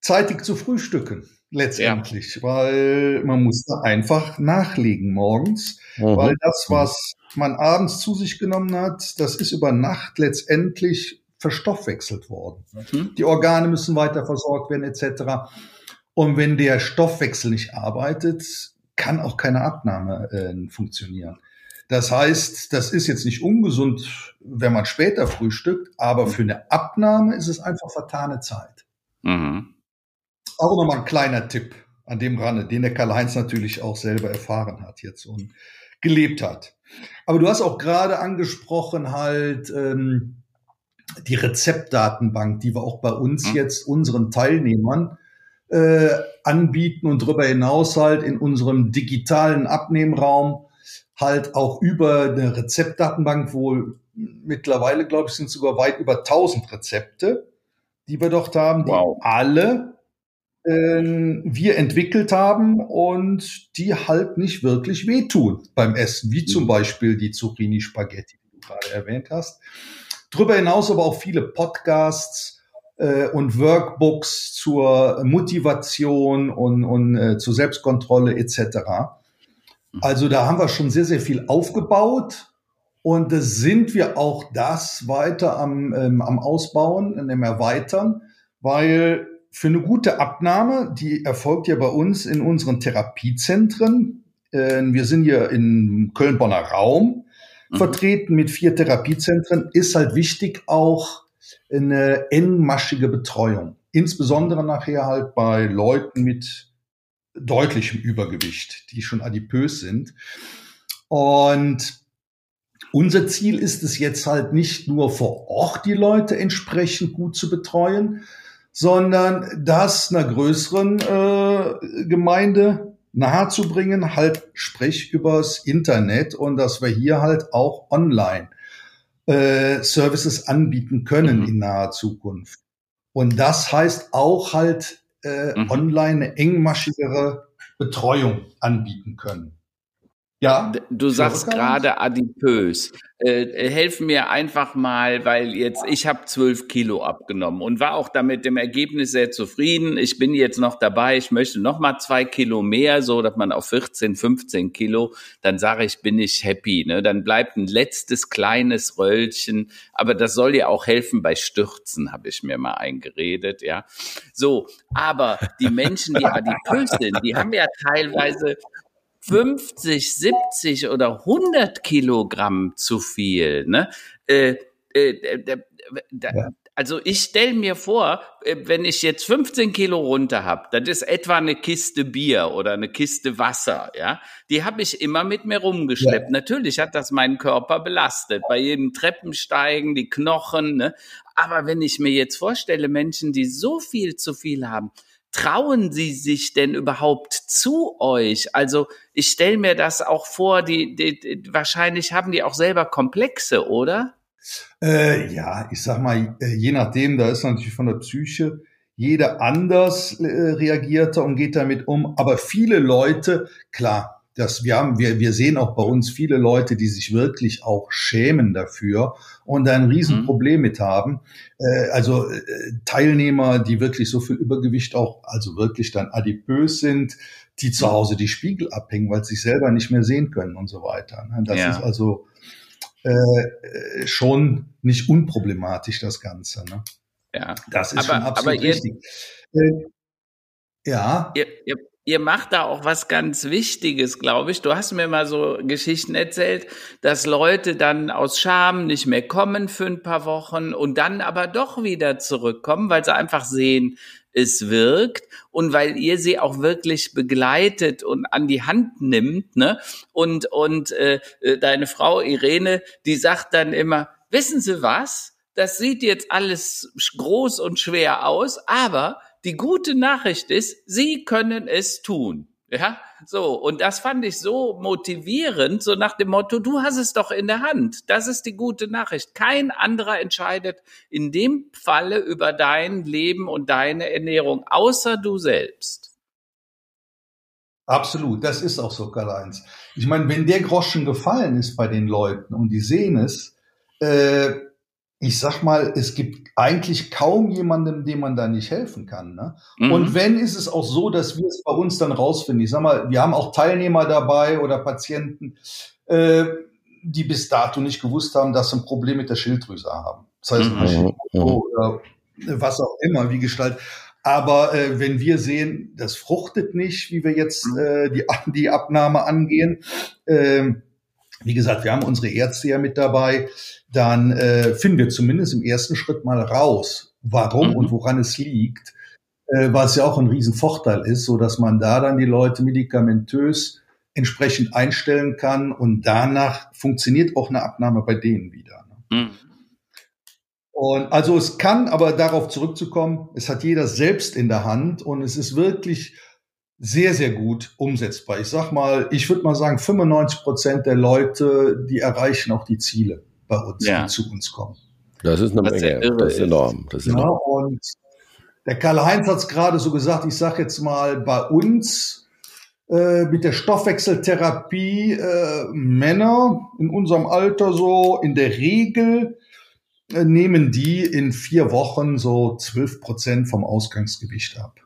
zeitig zu frühstücken letztendlich, ja. weil man muss da einfach nachlegen morgens, mhm. weil das, was man abends zu sich genommen hat, das ist über Nacht letztendlich verstoffwechselt worden. Mhm. Die Organe müssen weiter versorgt werden etc. Und wenn der Stoffwechsel nicht arbeitet, kann auch keine Abnahme äh, funktionieren. Das heißt, das ist jetzt nicht ungesund, wenn man später frühstückt, aber für eine Abnahme ist es einfach vertane Zeit. Mhm. Auch nochmal ein kleiner Tipp an dem Rande, den der Karl-Heinz natürlich auch selber erfahren hat jetzt und gelebt hat. Aber du hast auch gerade angesprochen halt ähm, die Rezeptdatenbank, die wir auch bei uns mhm. jetzt unseren Teilnehmern äh, anbieten und darüber hinaus halt in unserem digitalen Abnehmraum halt auch über eine Rezeptdatenbank, wo mittlerweile, glaube ich, sind sogar weit über 1000 Rezepte, die wir dort haben, die wow. alle wir entwickelt haben und die halt nicht wirklich wehtun beim Essen, wie zum mhm. Beispiel die Zucchini Spaghetti, die du gerade erwähnt hast. Darüber hinaus aber auch viele Podcasts äh, und Workbooks zur Motivation und, und äh, zur Selbstkontrolle etc. Mhm. Also da haben wir schon sehr, sehr viel aufgebaut und da sind wir auch das weiter am, ähm, am Ausbauen, am Erweitern, weil für eine gute Abnahme, die erfolgt ja bei uns in unseren Therapiezentren. Äh, wir sind hier im Köln-Bonner Raum mhm. vertreten mit vier Therapiezentren. Ist halt wichtig auch eine engmaschige Betreuung. Insbesondere nachher halt bei Leuten mit deutlichem Übergewicht, die schon adipös sind. Und unser Ziel ist es jetzt halt nicht nur vor Ort die Leute entsprechend gut zu betreuen, sondern das einer größeren äh, Gemeinde nahezubringen, halt sprich übers Internet und dass wir hier halt auch online äh, Services anbieten können mhm. in naher Zukunft. Und das heißt auch halt äh, mhm. online eine engmaschigere Betreuung anbieten können. Ja. Du sagst gerade adipös. Äh, helfen mir einfach mal, weil jetzt ich habe zwölf Kilo abgenommen und war auch damit dem Ergebnis sehr zufrieden. Ich bin jetzt noch dabei. Ich möchte noch mal zwei Kilo mehr, so dass man auf 14, 15 Kilo. Dann sage ich, bin ich happy. Ne? Dann bleibt ein letztes kleines Röllchen. Aber das soll ja auch helfen bei Stürzen, habe ich mir mal eingeredet. Ja, so. Aber die Menschen, die adipös sind, die haben ja teilweise 50, 70 oder 100 Kilogramm zu viel. Ne? Äh, äh, da, ja. Also ich stelle mir vor, äh, wenn ich jetzt 15 Kilo runter habe, das ist etwa eine Kiste Bier oder eine Kiste Wasser, ja. Die habe ich immer mit mir rumgeschleppt. Ja. Natürlich hat das meinen Körper belastet, bei jedem Treppensteigen, die Knochen. Ne? Aber wenn ich mir jetzt vorstelle, Menschen, die so viel zu viel haben, trauen sie sich denn überhaupt zu euch? Also ich stelle mir das auch vor, die, die, wahrscheinlich haben die auch selber Komplexe, oder? Äh, ja, ich sag mal, äh, je nachdem, da ist natürlich von der Psyche jeder anders äh, reagiert und geht damit um. Aber viele Leute, klar, dass wir haben, wir, wir sehen auch bei uns viele Leute, die sich wirklich auch schämen dafür und ein Riesenproblem mhm. mit haben. Äh, also äh, Teilnehmer, die wirklich so viel Übergewicht auch, also wirklich dann adipös sind, die zu Hause die Spiegel abhängen, weil sie sich selber nicht mehr sehen können und so weiter. Ne? Das ja. ist also äh, schon nicht unproblematisch, das Ganze. Ne? Ja. Das ist aber, schon absolut aber ihr, richtig. Äh, ja. Ihr, ihr, ihr macht da auch was ganz Wichtiges, glaube ich. Du hast mir mal so Geschichten erzählt, dass Leute dann aus Scham nicht mehr kommen für ein paar Wochen und dann aber doch wieder zurückkommen, weil sie einfach sehen, es wirkt und weil ihr sie auch wirklich begleitet und an die Hand nimmt, ne? Und und äh, äh deine Frau Irene, die sagt dann immer, wissen Sie was? Das sieht jetzt alles groß und schwer aus, aber die gute Nachricht ist, Sie können es tun. Ja, so. Und das fand ich so motivierend, so nach dem Motto, du hast es doch in der Hand. Das ist die gute Nachricht. Kein anderer entscheidet in dem Falle über dein Leben und deine Ernährung, außer du selbst. Absolut, das ist auch so, Karl-Heinz. Ich meine, wenn der Groschen gefallen ist bei den Leuten und die sehen es, äh, ich sag mal, es gibt eigentlich kaum jemandem, dem man da nicht helfen kann. Ne? Mhm. Und wenn, ist es auch so, dass wir es bei uns dann rausfinden. Ich sag mal, wir haben auch Teilnehmer dabei oder Patienten, äh, die bis dato nicht gewusst haben, dass sie ein Problem mit der Schilddrüse haben. Das heißt, mhm. oder was auch immer, wie gestaltet. Aber äh, wenn wir sehen, das fruchtet nicht, wie wir jetzt mhm. äh, die, die Abnahme angehen, äh, wie gesagt, wir haben unsere Ärzte ja mit dabei, dann äh, finden wir zumindest im ersten Schritt mal raus, warum mhm. und woran es liegt, äh, was ja auch ein Riesenvorteil ist, so dass man da dann die Leute medikamentös entsprechend einstellen kann und danach funktioniert auch eine Abnahme bei denen wieder. Ne? Mhm. Und also es kann, aber darauf zurückzukommen, es hat jeder selbst in der Hand und es ist wirklich sehr, sehr gut umsetzbar. Ich sag mal, ich würde mal sagen, 95 Prozent der Leute, die erreichen auch die Ziele bei uns, ja. die zu uns kommen. Das ist eine Was Menge, das ist enorm. Das ist enorm. Ja, und der Karl-Heinz hat es gerade so gesagt, ich sage jetzt mal, bei uns äh, mit der Stoffwechseltherapie äh, Männer in unserem Alter so in der Regel äh, nehmen die in vier Wochen so 12 Prozent vom Ausgangsgewicht ab.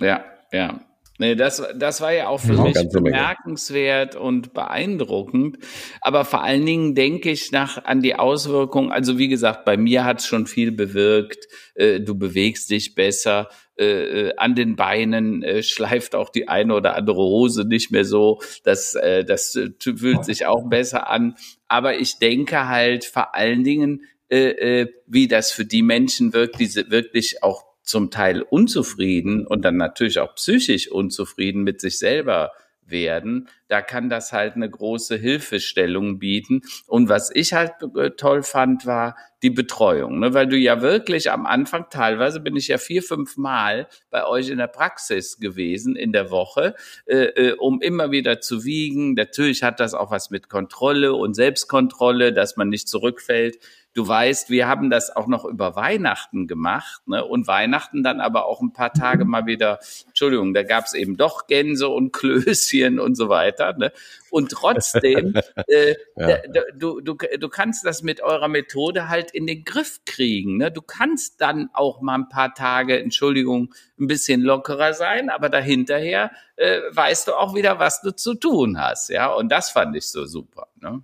Ja, ja. Nee, das, das war ja auch für ja, mich bemerkenswert und beeindruckend. Aber vor allen Dingen denke ich nach an die Auswirkungen. Also wie gesagt, bei mir hat es schon viel bewirkt. Äh, du bewegst dich besser. Äh, äh, an den Beinen äh, schleift auch die eine oder andere Hose nicht mehr so. Das, äh, das äh, fühlt sich auch besser an. Aber ich denke halt vor allen Dingen, wie das für die Menschen wirkt, die wirklich auch zum Teil unzufrieden und dann natürlich auch psychisch unzufrieden mit sich selber werden, da kann das halt eine große Hilfestellung bieten. Und was ich halt äh, toll fand, war die Betreuung, ne? weil du ja wirklich am Anfang, teilweise bin ich ja vier, fünf Mal bei euch in der Praxis gewesen in der Woche, äh, äh, um immer wieder zu wiegen. Natürlich hat das auch was mit Kontrolle und Selbstkontrolle, dass man nicht zurückfällt Du weißt, wir haben das auch noch über Weihnachten gemacht ne? und Weihnachten dann aber auch ein paar Tage mal wieder, Entschuldigung, da gab es eben doch Gänse und Klößchen und so weiter. Ne? Und trotzdem, äh, ja. du, du, du kannst das mit eurer Methode halt in den Griff kriegen. Ne? Du kannst dann auch mal ein paar Tage, Entschuldigung, ein bisschen lockerer sein, aber dahinterher äh, weißt du auch wieder, was du zu tun hast. Ja, und das fand ich so super. Ne?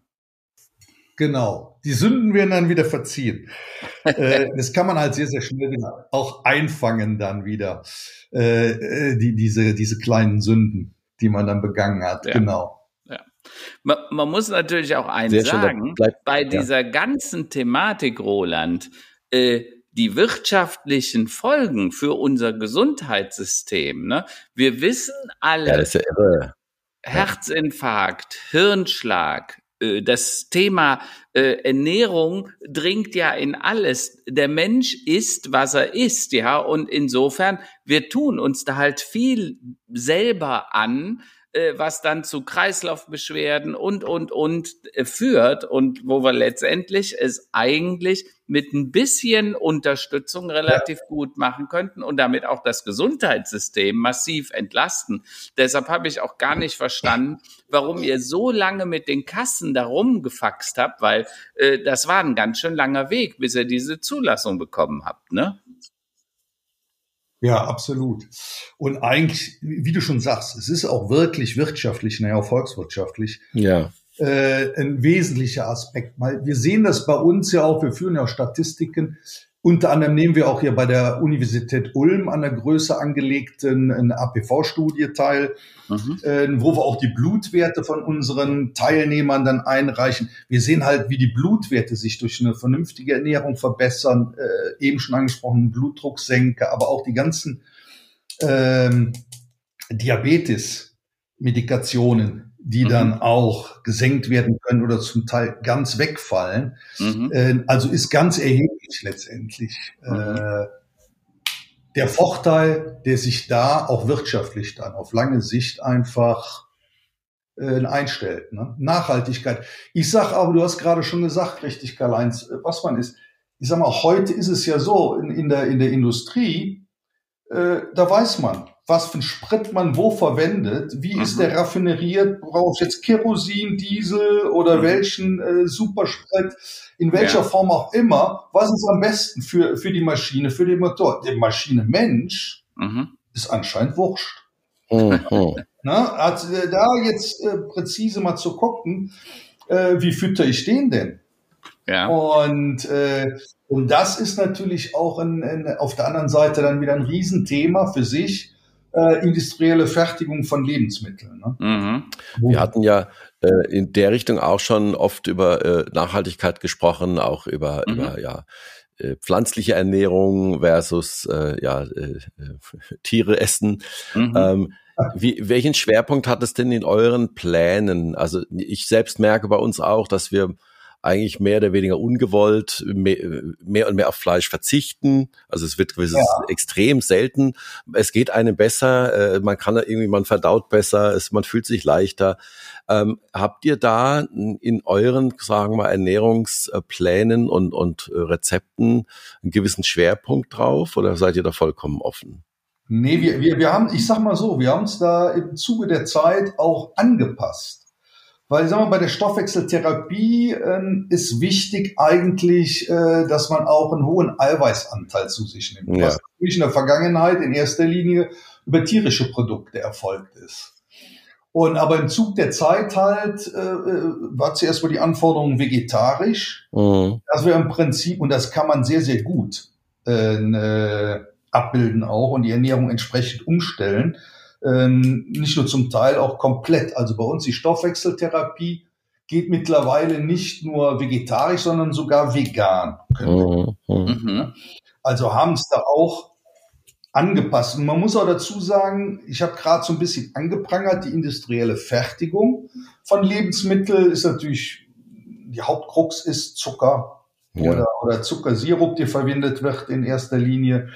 Genau. Die Sünden werden dann wieder verziehen. äh, das kann man halt sehr, sehr schnell wieder auch einfangen dann wieder. Äh, äh, die, diese, diese kleinen Sünden, die man dann begangen hat. Ja. Genau. Ja. Man, man, muss natürlich auch eins sehr sagen, bleibt, bei dieser ja. ganzen Thematik, Roland, äh, die wirtschaftlichen Folgen für unser Gesundheitssystem. Ne? Wir wissen alle, ja, das ist ja irre. Herzinfarkt, Hirnschlag, das Thema äh, Ernährung dringt ja in alles. Der Mensch isst, was er isst, ja, und insofern wir tun uns da halt viel selber an, äh, was dann zu Kreislaufbeschwerden und, und, und äh, führt und wo wir letztendlich es eigentlich mit ein bisschen Unterstützung relativ ja. gut machen könnten und damit auch das Gesundheitssystem massiv entlasten. Deshalb habe ich auch gar nicht verstanden, warum ihr so lange mit den Kassen darum gefaxt habt, weil äh, das war ein ganz schön langer Weg, bis ihr diese Zulassung bekommen habt, ne? Ja, absolut. Und eigentlich, wie du schon sagst, es ist auch wirklich wirtschaftlich, naja, volkswirtschaftlich. Ja. Äh, ein wesentlicher Aspekt. Mal, wir sehen das bei uns ja auch, wir führen ja auch Statistiken. Unter anderem nehmen wir auch hier bei der Universität Ulm an der Größe angelegten APV-Studie teil, mhm. äh, wo wir auch die Blutwerte von unseren Teilnehmern dann einreichen. Wir sehen halt, wie die Blutwerte sich durch eine vernünftige Ernährung verbessern, äh, eben schon angesprochen, Blutdrucksenke, aber auch die ganzen ähm, Diabetes-Medikationen, die mhm. dann auch gesenkt werden können oder zum Teil ganz wegfallen. Mhm. Äh, also ist ganz erheblich letztendlich. Mhm. Äh, der Vorteil, der sich da auch wirtschaftlich dann auf lange Sicht einfach äh, einstellt. Ne? Nachhaltigkeit. Ich sag aber, du hast gerade schon gesagt, richtig, Karl-Heinz, äh, was man ist. Ich sag mal, heute ist es ja so, in, in, der, in der Industrie, äh, da weiß man, was für ein Sprit man wo verwendet, wie mhm. ist der raffineriert, brauche ich jetzt Kerosin, Diesel oder mhm. welchen äh, Supersprit, in welcher ja. Form auch immer, was ist am besten für, für die Maschine, für den Motor. Der Maschine Mensch mhm. ist anscheinend wurscht. Na, also da jetzt äh, präzise mal zu gucken, äh, wie fütter ich den denn? Ja. Und, äh, und das ist natürlich auch ein, ein, auf der anderen Seite dann wieder ein Riesenthema für sich, äh, industrielle Fertigung von Lebensmitteln. Ne? Mhm. Wir hatten ja äh, in der Richtung auch schon oft über äh, Nachhaltigkeit gesprochen, auch über, mhm. über ja, äh, pflanzliche Ernährung versus äh, ja, äh, Tiere essen. Mhm. Ähm, wie, welchen Schwerpunkt hat es denn in euren Plänen? Also ich selbst merke bei uns auch, dass wir eigentlich mehr oder weniger ungewollt mehr, mehr und mehr auf Fleisch verzichten. Also es wird es ja. extrem selten. Es geht einem besser, äh, man kann irgendwie, man verdaut besser, es, man fühlt sich leichter. Ähm, habt ihr da in euren, sagen wir, Ernährungsplänen und, und Rezepten einen gewissen Schwerpunkt drauf oder seid ihr da vollkommen offen? Nee, wir, wir, wir haben, ich sag mal so, wir haben uns da im Zuge der Zeit auch angepasst. Weil, sagen wir, bei der Stoffwechseltherapie äh, ist wichtig eigentlich, äh, dass man auch einen hohen Eiweißanteil zu sich nimmt. Ja. Was natürlich in der Vergangenheit in erster Linie über tierische Produkte erfolgt ist. Und aber im Zug der Zeit halt äh, äh war zuerst mal die Anforderung vegetarisch. Mhm. Das wäre im Prinzip, und das kann man sehr, sehr gut äh, äh, abbilden auch und die Ernährung entsprechend umstellen ähm, nicht nur zum Teil, auch komplett. Also bei uns die Stoffwechseltherapie geht mittlerweile nicht nur vegetarisch, sondern sogar vegan. Mhm. mhm. Also haben es da auch angepasst. Und man muss auch dazu sagen, ich habe gerade so ein bisschen angeprangert, die industrielle Fertigung von Lebensmitteln ist natürlich, die Hauptkrux ist Zucker ja. oder, oder Zuckersirup, der verwendet wird in erster Linie.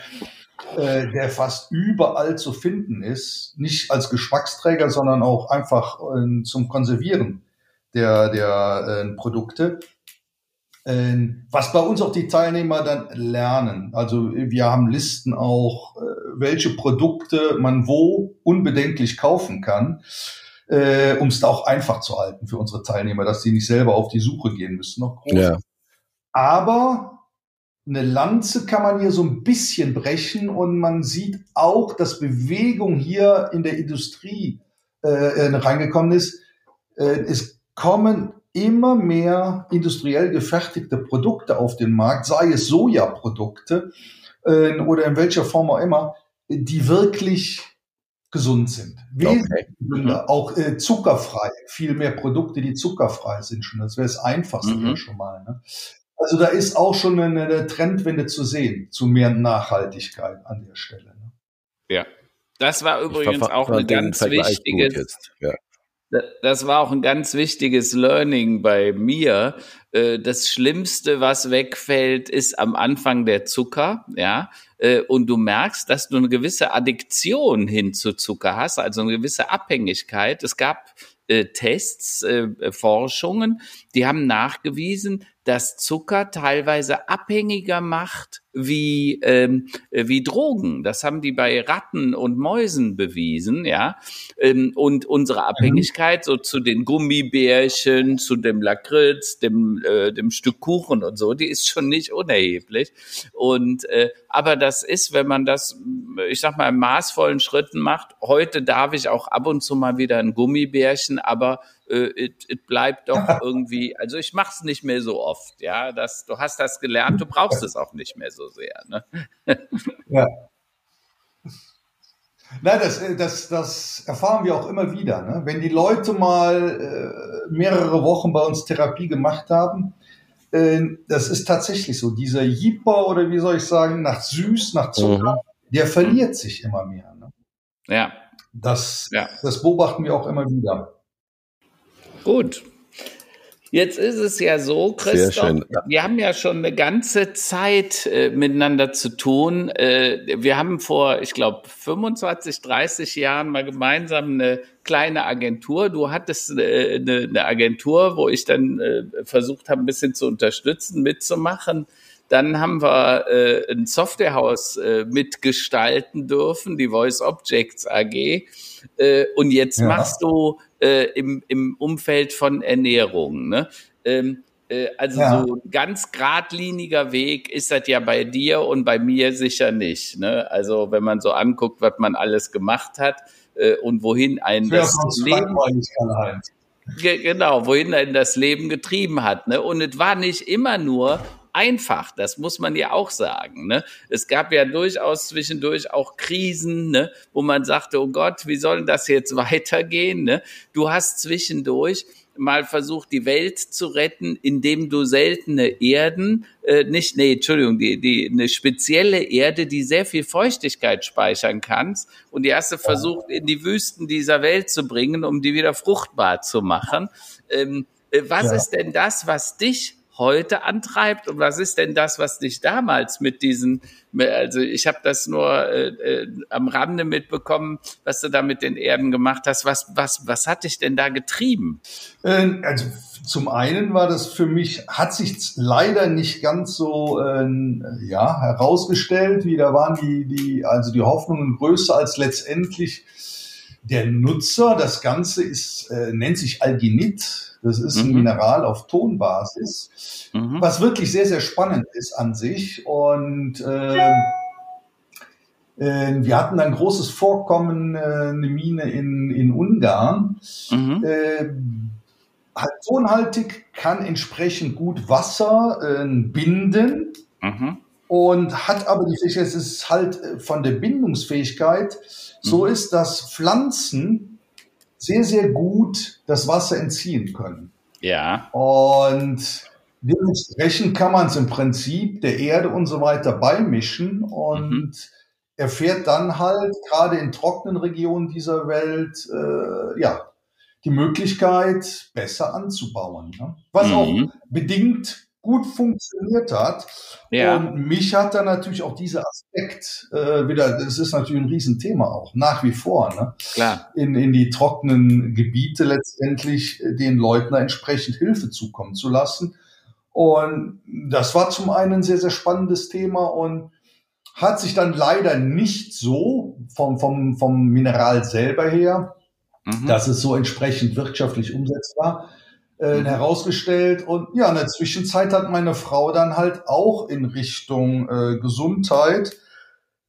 Äh, der fast überall zu finden ist, nicht als Geschmacksträger, sondern auch einfach äh, zum Konservieren der, der äh, Produkte. Ähm, was bei uns auch die Teilnehmer dann lernen. Also wir haben Listen auch, äh, welche Produkte man wo unbedenklich kaufen kann, äh, um es da auch einfach zu halten für unsere Teilnehmer, dass sie nicht selber auf die Suche gehen müssen. Noch groß. Ja. Aber eine Lanze kann man hier so ein bisschen brechen und man sieht auch, dass Bewegung hier in der Industrie äh, äh, reingekommen ist. Äh, es kommen immer mehr industriell gefertigte Produkte auf den Markt, sei es Sojaprodukte äh, oder in welcher Form auch immer, die wirklich gesund sind. Okay. Mhm. Auch äh, zuckerfrei. Viel mehr Produkte, die zuckerfrei sind schon. Das wäre das Einfachste mhm. schon mal. Ne? Also da ist auch schon eine, eine Trendwende zu sehen zu mehr Nachhaltigkeit an der Stelle. Ne? Ja, das war übrigens auch ein ganz wichtiges. Ja. Das war auch ein ganz wichtiges Learning bei mir. Äh, das Schlimmste, was wegfällt, ist am Anfang der Zucker, ja. Äh, und du merkst, dass du eine gewisse Addiktion hin zu Zucker hast, also eine gewisse Abhängigkeit. Es gab äh, Tests, Forschungen, die haben nachgewiesen, dass Zucker teilweise abhängiger macht wie, ähm, wie Drogen. Das haben die bei Ratten und Mäusen bewiesen, ja. Ähm, und unsere Abhängigkeit so zu den Gummibärchen, zu dem Lakritz, dem, äh, dem Stück Kuchen und so, die ist schon nicht unerheblich. Und äh, aber das ist, wenn man das, ich sag mal, maßvollen Schritten macht. Heute darf ich auch ab und zu mal wieder ein Gummibärchen, aber äh, es bleibt doch irgendwie, also ich mache es nicht mehr so oft, ja, das, du hast das gelernt, du brauchst es auch nicht mehr so sehr. Ne? Ja. Na, das, äh, das, das erfahren wir auch immer wieder. Ne? Wenn die Leute mal äh, mehrere Wochen bei uns Therapie gemacht haben, äh, das ist tatsächlich so. Dieser Jipper oder wie soll ich sagen, nach süß, nach Zucker, mhm. Der verliert sich immer mehr. Ne? Ja. Das, ja. das beobachten wir auch immer wieder. Gut. Jetzt ist es ja so, Christoph, wir haben ja schon eine ganze Zeit äh, miteinander zu tun. Äh, wir haben vor, ich glaube, 25, 30 Jahren mal gemeinsam eine kleine Agentur. Du hattest äh, eine, eine, Agentur, wo ich dann äh, versucht habe, ein bisschen zu unterstützen, mitzumachen. Dann haben wir äh, ein Softwarehaus äh, mitgestalten dürfen, die Voice Objects AG. Äh, und jetzt ja. machst du äh, im, im Umfeld von Ernährung. Ne? Ähm, äh, also ja. so ganz geradliniger Weg ist das ja bei dir und bei mir sicher nicht. Ne? Also wenn man so anguckt, was man alles gemacht hat äh, und wohin ein das Leben genau, wohin ein das Leben getrieben hat. Ne? Und es war nicht immer nur einfach, das muss man ja auch sagen. Ne? Es gab ja durchaus zwischendurch auch Krisen, ne? wo man sagte, oh Gott, wie soll das jetzt weitergehen? Ne? Du hast zwischendurch mal versucht, die Welt zu retten, indem du seltene Erden, äh, nicht, nee, Entschuldigung, die, die, eine spezielle Erde, die sehr viel Feuchtigkeit speichern kannst. Und die hast du versucht, in die Wüsten dieser Welt zu bringen, um die wieder fruchtbar zu machen. Ähm, äh, was ja. ist denn das, was dich heute antreibt und was ist denn das, was dich damals mit diesen, also ich habe das nur äh, äh, am Rande mitbekommen, was du da mit den Erden gemacht hast. Was, was, was hat dich denn da getrieben? Ähm, also zum einen war das für mich, hat sich leider nicht ganz so äh, ja, herausgestellt, wie da waren die, die, also die Hoffnungen größer als letztendlich der Nutzer. Das Ganze ist, äh, nennt sich Alginit das ist ein mhm. Mineral auf Tonbasis, mhm. was wirklich sehr, sehr spannend ist an sich. Und äh, wir hatten ein großes Vorkommen, äh, eine Mine in, in Ungarn. Mhm. Äh, halt tonhaltig, kann entsprechend gut Wasser äh, binden. Mhm. Und hat aber die Fähigkeit, es ist halt äh, von der Bindungsfähigkeit so mhm. ist, dass Pflanzen sehr, sehr gut das Wasser entziehen können. Ja. Und dementsprechend kann man es im Prinzip der Erde und so weiter beimischen und mhm. erfährt dann halt gerade in trockenen Regionen dieser Welt, äh, ja, die Möglichkeit, besser anzubauen. Ne? Was mhm. auch bedingt gut funktioniert hat. Ja. Und mich hat da natürlich auch dieser Aspekt äh, wieder, das ist natürlich ein Riesenthema auch, nach wie vor, ne? Klar. In, in die trockenen Gebiete letztendlich äh, den Leuten entsprechend Hilfe zukommen zu lassen. Und das war zum einen ein sehr, sehr spannendes Thema und hat sich dann leider nicht so vom, vom, vom Mineral selber her, mhm. dass es so entsprechend wirtschaftlich umsetzbar äh, mhm. herausgestellt. Und ja, in der Zwischenzeit hat meine Frau dann halt auch in Richtung äh, Gesundheit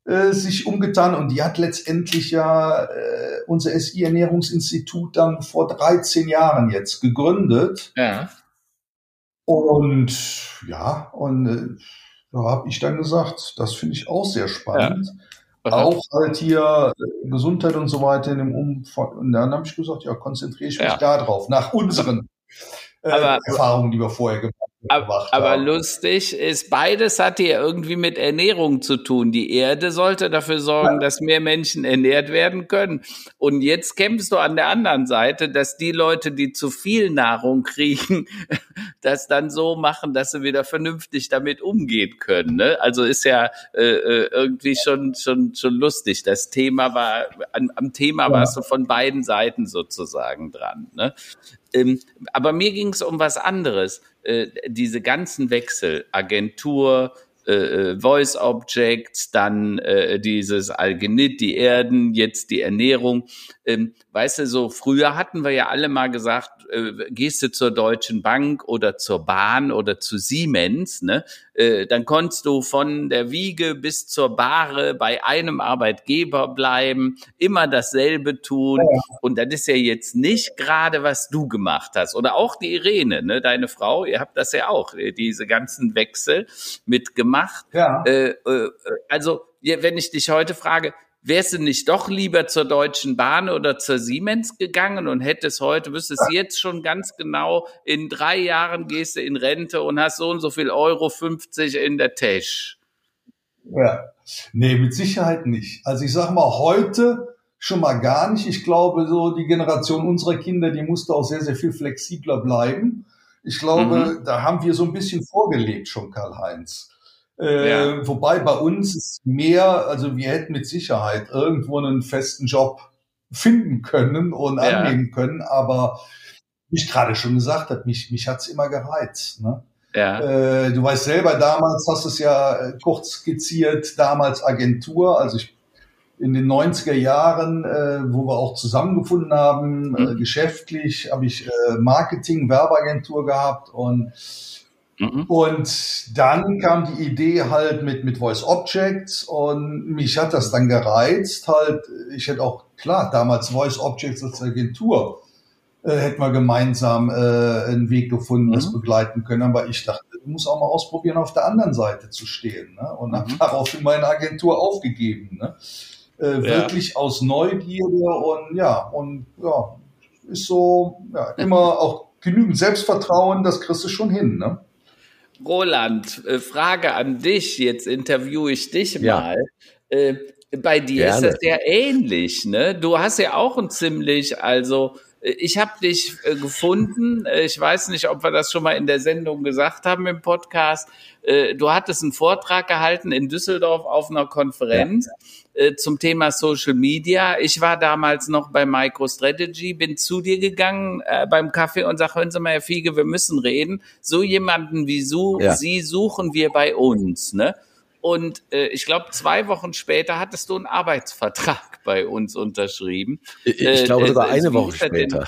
äh, sich umgetan und die hat letztendlich ja äh, unser SI-Ernährungsinstitut dann vor 13 Jahren jetzt gegründet. Ja. Und ja, und äh, da habe ich dann gesagt, das finde ich auch sehr spannend. Ja. Auch halt hier äh, Gesundheit und so weiter in dem Umfang. Und dann habe ich gesagt, ja, konzentriere ich mich ja. da drauf, nach unseren äh, aber, Erfahrungen, die wir vorher gemacht aber, aber lustig ist, beides hat hier irgendwie mit Ernährung zu tun. Die Erde sollte dafür sorgen, ja. dass mehr Menschen ernährt werden können. Und jetzt kämpfst du an der anderen Seite, dass die Leute, die zu viel Nahrung kriegen, das dann so machen, dass sie wieder vernünftig damit umgehen können. Ne? Also ist ja äh, äh irgendwie schon, schon, schon lustig. Das Thema war, an, am Thema ja. warst du von beiden Seiten sozusagen dran. Ne? Ähm, aber mir ging es um was anderes. Äh, diese ganzen Wechsel, Agentur, äh, äh, Voice Objects, dann äh, dieses Algenit, die Erden, jetzt die Ernährung. Ähm, weißt du, so früher hatten wir ja alle mal gesagt, äh, gehst du zur Deutschen Bank oder zur Bahn oder zu Siemens, ne? Äh, dann konntest du von der Wiege bis zur Bahre bei einem Arbeitgeber bleiben, immer dasselbe tun. Ja. Und das ist ja jetzt nicht gerade, was du gemacht hast. Oder auch die Irene, ne? deine Frau, ihr habt das ja auch, äh, diese ganzen Wechsel mitgemacht. Ja. Äh, äh, also, wenn ich dich heute frage, wärst du nicht doch lieber zur Deutschen Bahn oder zur Siemens gegangen und hättest heute, wüsstest jetzt schon ganz genau, in drei Jahren gehst du in Rente und hast so und so viel Euro 50 in der Tasche? Ja, nee, mit Sicherheit nicht. Also ich sag mal, heute schon mal gar nicht. Ich glaube, so die Generation unserer Kinder, die musste auch sehr, sehr viel flexibler bleiben. Ich glaube, mhm. da haben wir so ein bisschen vorgelebt schon, Karl-Heinz. Äh, ja. Wobei bei uns ist mehr, also wir hätten mit Sicherheit irgendwo einen festen Job finden können und ja. annehmen können, aber wie ich gerade schon gesagt habe, mich, mich hat's immer gereizt. Ne? Ja. Äh, du weißt selber, damals hast du es ja äh, kurz skizziert, damals Agentur, also ich in den 90er Jahren, äh, wo wir auch zusammengefunden haben, äh, mhm. äh, geschäftlich, habe ich äh, Marketing, Werbeagentur gehabt und Mhm. Und dann kam die Idee halt mit, mit Voice Objects und mich hat das dann gereizt halt. Ich hätte auch, klar, damals Voice Objects als Agentur äh, hätten wir gemeinsam äh, einen Weg gefunden, mhm. das begleiten können. Aber ich dachte, du musst auch mal ausprobieren, auf der anderen Seite zu stehen. Ne? Und mhm. habe daraufhin meine Agentur aufgegeben. Ne? Äh, ja. Wirklich aus Neugierde und ja, und ja, ist so, ja, immer auch genügend Selbstvertrauen, das kriegst du schon hin. Ne? Roland, äh, Frage an dich. Jetzt interviewe ich dich ja. mal. Äh, bei dir Gerne. ist das ja ähnlich, ne? Du hast ja auch ein ziemlich, also äh, ich habe dich äh, gefunden. Ich weiß nicht, ob wir das schon mal in der Sendung gesagt haben im Podcast. Äh, du hattest einen Vortrag gehalten in Düsseldorf auf einer Konferenz. Ja äh, zum Thema Social Media. Ich war damals noch bei MicroStrategy, bin zu dir gegangen äh, beim Kaffee und sag, hören Sie mal, Herr Fiege, wir müssen reden. So jemanden wie so, ja. Sie suchen wir bei uns. Ne? Und äh, ich glaube, zwei Wochen später hattest du einen Arbeitsvertrag bei uns unterschrieben. Ich, ich glaube sogar äh, eine Woche später.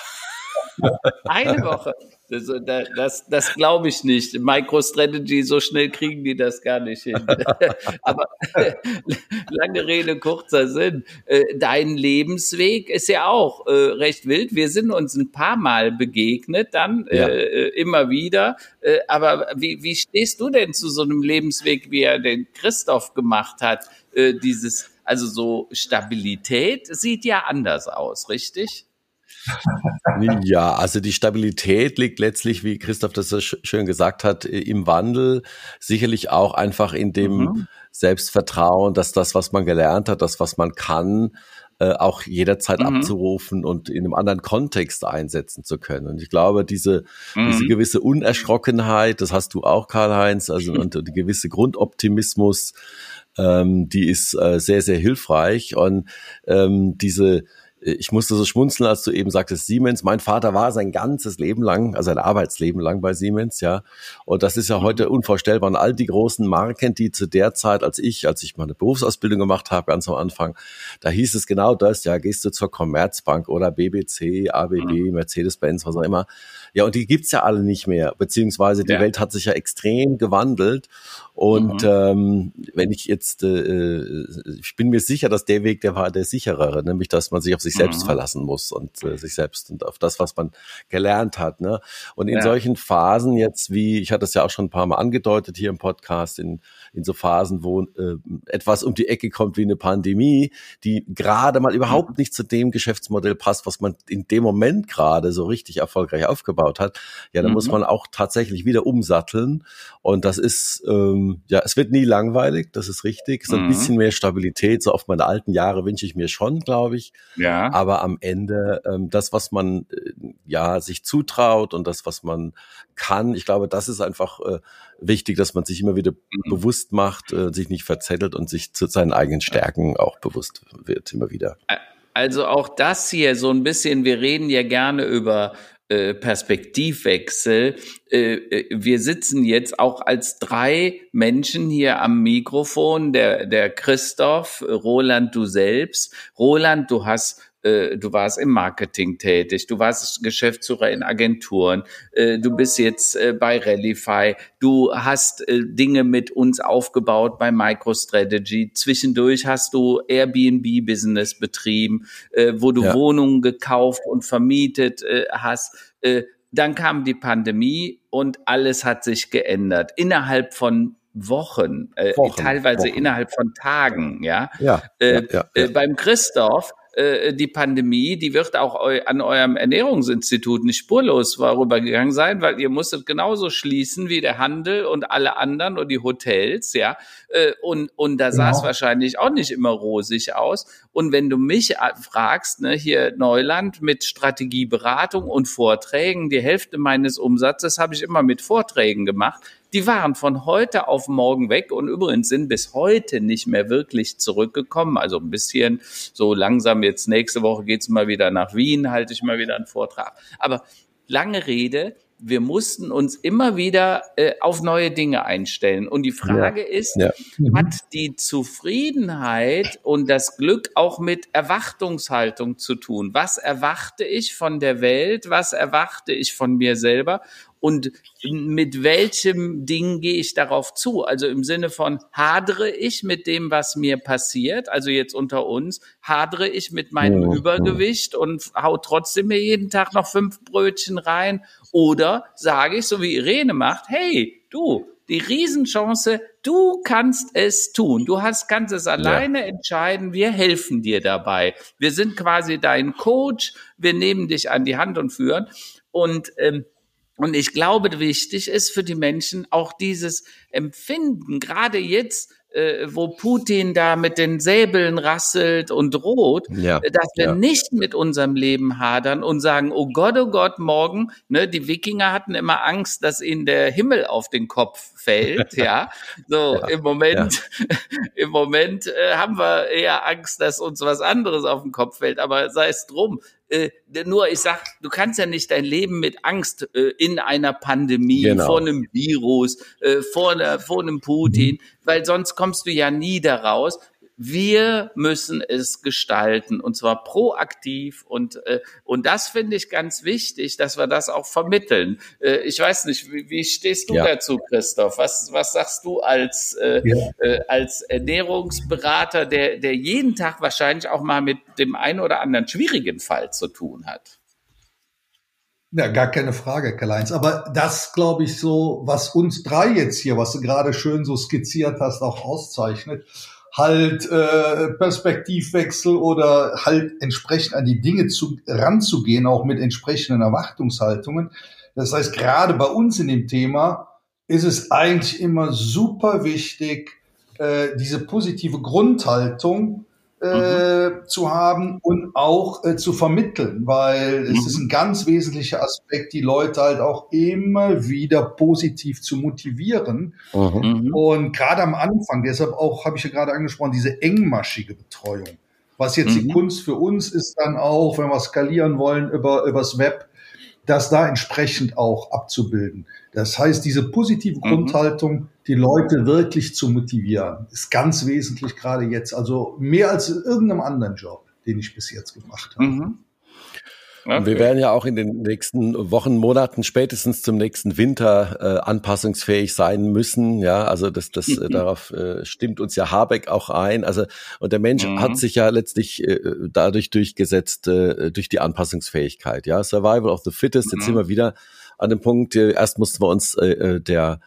Eine Woche. Das, das, das glaube ich nicht. MicroStrategy, so schnell kriegen die das gar nicht hin. Aber lange Rede, kurzer Sinn. Äh, dein Lebensweg ist ja auch äh, recht wild. Wir sind uns ein paar Mal begegnet, dann ja. äh, immer wieder. Äh, aber wie, wie stehst du denn zu so einem Lebensweg, wie er den Christoph gemacht hat? Äh, dieses, also so Stabilität sieht ja anders aus, richtig? Ja, also die Stabilität liegt letztlich, wie Christoph das so schön gesagt hat, im Wandel. Sicherlich auch einfach in dem mhm. Selbstvertrauen, dass das, was man gelernt hat, das, was man kann, äh, auch jederzeit mhm. abzurufen und in einem anderen Kontext einsetzen zu können. Und ich glaube, diese, mhm. diese gewisse Unerschrockenheit, das hast du auch, Karl-Heinz, also und die gewisse Grundoptimismus, ähm, die ist äh, sehr, sehr hilfreich. Und ähm, diese ich musste so schmunzeln, als du eben sagtest, Siemens. Mein Vater war sein ganzes Leben lang, also sein Arbeitsleben lang bei Siemens, ja. Und das ist ja heute unvorstellbar. Und all die großen Marken, die zu der Zeit, als ich, als ich meine Berufsausbildung gemacht habe, ganz am Anfang, da hieß es genau das, ja, gehst du zur Commerzbank oder BBC, ABB, mhm. Mercedes-Benz, was auch immer. Ja, und die gibt's ja alle nicht mehr, beziehungsweise die ja. Welt hat sich ja extrem gewandelt. Und mhm. ähm, wenn ich jetzt, äh, ich bin mir sicher, dass der Weg der war der sicherere, nämlich dass man sich auf sich selbst mhm. verlassen muss und äh, sich selbst und auf das, was man gelernt hat. Ne? Und in ja. solchen Phasen jetzt, wie ich hatte es ja auch schon ein paar Mal angedeutet hier im Podcast, in in so Phasen, wo äh, etwas um die Ecke kommt wie eine Pandemie, die gerade mal überhaupt nicht zu dem Geschäftsmodell passt, was man in dem Moment gerade so richtig erfolgreich aufgebaut hat, ja, dann mhm. muss man auch tatsächlich wieder umsatteln. Und das ist, ähm, ja, es wird nie langweilig, das ist richtig. So ein mhm. bisschen mehr Stabilität, so auf meine alten Jahre wünsche ich mir schon, glaube ich. Ja. Aber am Ende, ähm, das, was man äh, ja sich zutraut und das, was man kann, ich glaube, das ist einfach äh, wichtig, dass man sich immer wieder mhm. bewusst macht, äh, sich nicht verzettelt und sich zu seinen eigenen Stärken auch bewusst wird, immer wieder. Also auch das hier so ein bisschen, wir reden ja gerne über äh, Perspektivwechsel. Äh, äh, wir sitzen jetzt auch als drei Menschen hier am Mikrofon, der, der Christoph, Roland, du selbst. Roland, du hast du warst im Marketing tätig, du warst Geschäftsführer in Agenturen, äh, du bist jetzt äh, bei Rallify, du hast äh, Dinge mit uns aufgebaut bei MicroStrategy, zwischendurch hast du Airbnb-Business betrieben, äh, wo du ja. Wohnungen gekauft und vermietet äh, hast. Äh, dann kam die Pandemie und alles hat sich geändert. Innerhalb von Wochen, äh, Wochen teilweise Wochen. innerhalb von Tagen, ja. ja, äh, ja. Äh, beim Christoph äh, die Pandemie, die wird auch eu an eurem Ernährungsinstitut nicht spurlos vorübergegangen sein, weil ihr musstet genauso schließen wie der Handel und alle anderen und die Hotels, ja. Äh, und, und da genau. sah es wahrscheinlich auch nicht immer rosig aus. Und wenn du mich fragst, ne, hier Neuland mit Strategieberatung und Vorträgen, die Hälfte meines Umsatzes habe ich immer mit Vorträgen gemacht die waren von heute auf morgen weg und übrigens sind bis heute nicht mehr wirklich zurückgekommen. Also ein bisschen so langsam jetzt nächste Woche geht's mal wieder nach Wien, halte ich mal wieder einen Vortrag. Aber lange Rede, wir mussten uns immer wieder äh, auf neue Dinge einstellen. Und die Frage ja. ist, ja. Mhm. hat die Zufriedenheit und das Glück auch mit Erwartungshaltung zu tun? Was erwarte ich von der Welt? Was erwarte ich von mir selber? Und mit welchem Ding gehe ich darauf zu? Also im Sinne von hadere ich mit dem, was mir passiert, also jetzt unter uns, hadere ich mit meinem ja, Übergewicht ja. und hau trotzdem mir jeden Tag noch fünf Brötchen rein oder sage ich, so wie Irene macht, hey, du, die Riesenchance, du kannst es tun. Du hast, kannst es alleine ja. entscheiden. Wir helfen dir dabei. Wir sind quasi dein Coach. Wir nehmen dich an die Hand und führen. Und ähm, und ich glaube, wichtig ist für die Menschen auch dieses Empfinden, gerade jetzt, äh, wo Putin da mit den Säbeln rasselt und droht, ja, dass wir ja. nicht mit unserem Leben hadern und sagen, oh Gott, oh Gott, morgen, ne, die Wikinger hatten immer Angst, dass ihnen der Himmel auf den Kopf fällt, ja. So, ja, im Moment, im Moment äh, haben wir eher Angst, dass uns was anderes auf den Kopf fällt, aber sei es drum. Äh, nur ich sag, du kannst ja nicht dein Leben mit Angst äh, in einer Pandemie, genau. vor einem Virus, äh, vor, einer, vor einem Putin, mhm. weil sonst kommst du ja nie daraus. Wir müssen es gestalten und zwar proaktiv und äh, und das finde ich ganz wichtig, dass wir das auch vermitteln. Äh, ich weiß nicht, wie, wie stehst du ja. dazu, Christoph? Was was sagst du als äh, ja. äh, als Ernährungsberater, der der jeden Tag wahrscheinlich auch mal mit dem einen oder anderen schwierigen Fall zu tun hat? Ja, gar keine Frage, Karl-Heinz. Aber das, glaube ich, so, was uns drei jetzt hier, was du gerade schön so skizziert hast, auch auszeichnet, halt äh, Perspektivwechsel oder halt entsprechend an die Dinge zu, ranzugehen, auch mit entsprechenden Erwartungshaltungen. Das heißt, gerade bei uns in dem Thema ist es eigentlich immer super wichtig, äh, diese positive Grundhaltung äh, mhm. zu haben und auch äh, zu vermitteln, weil mhm. es ist ein ganz wesentlicher Aspekt, die Leute halt auch immer wieder positiv zu motivieren. Mhm. mhm. Und gerade am Anfang, deshalb auch, habe ich ja gerade angesprochen, diese engmaschige Betreuung. Was jetzt die mhm. Kunst für uns ist dann auch, wenn wir skalieren wollen über übers Web, das da entsprechend auch abzubilden. Das heißt, diese positive mhm. Grundhaltung, die Leute wirklich zu motivieren, ist ganz wesentlich gerade jetzt. Also mehr als in irgendeinem anderen Job, den ich bis jetzt gemacht habe. Mhm. Okay. Wir werden ja auch in den nächsten Wochen, Monaten, spätestens zum nächsten Winter äh, anpassungsfähig sein müssen. Ja, also das, das äh, darauf äh, stimmt uns ja Habeck auch ein. Also und der Mensch mhm. hat sich ja letztlich äh, dadurch durchgesetzt äh, durch die Anpassungsfähigkeit. Ja, Survival of the Fittest. Mhm. Jetzt sind wir wieder an dem Punkt. Äh, erst mussten wir uns äh, äh der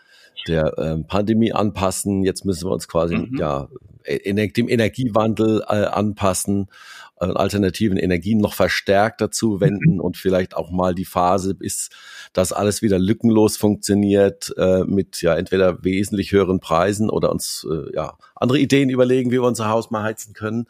der ähm, Pandemie anpassen. Jetzt müssen wir uns quasi mhm. ja dem Energiewandel äh, anpassen äh, alternativen Energien noch verstärkt dazu wenden und vielleicht auch mal die Phase, bis das alles wieder lückenlos funktioniert, äh, mit ja entweder wesentlich höheren Preisen oder uns äh, ja andere Ideen überlegen, wie wir unser Haus mal heizen können.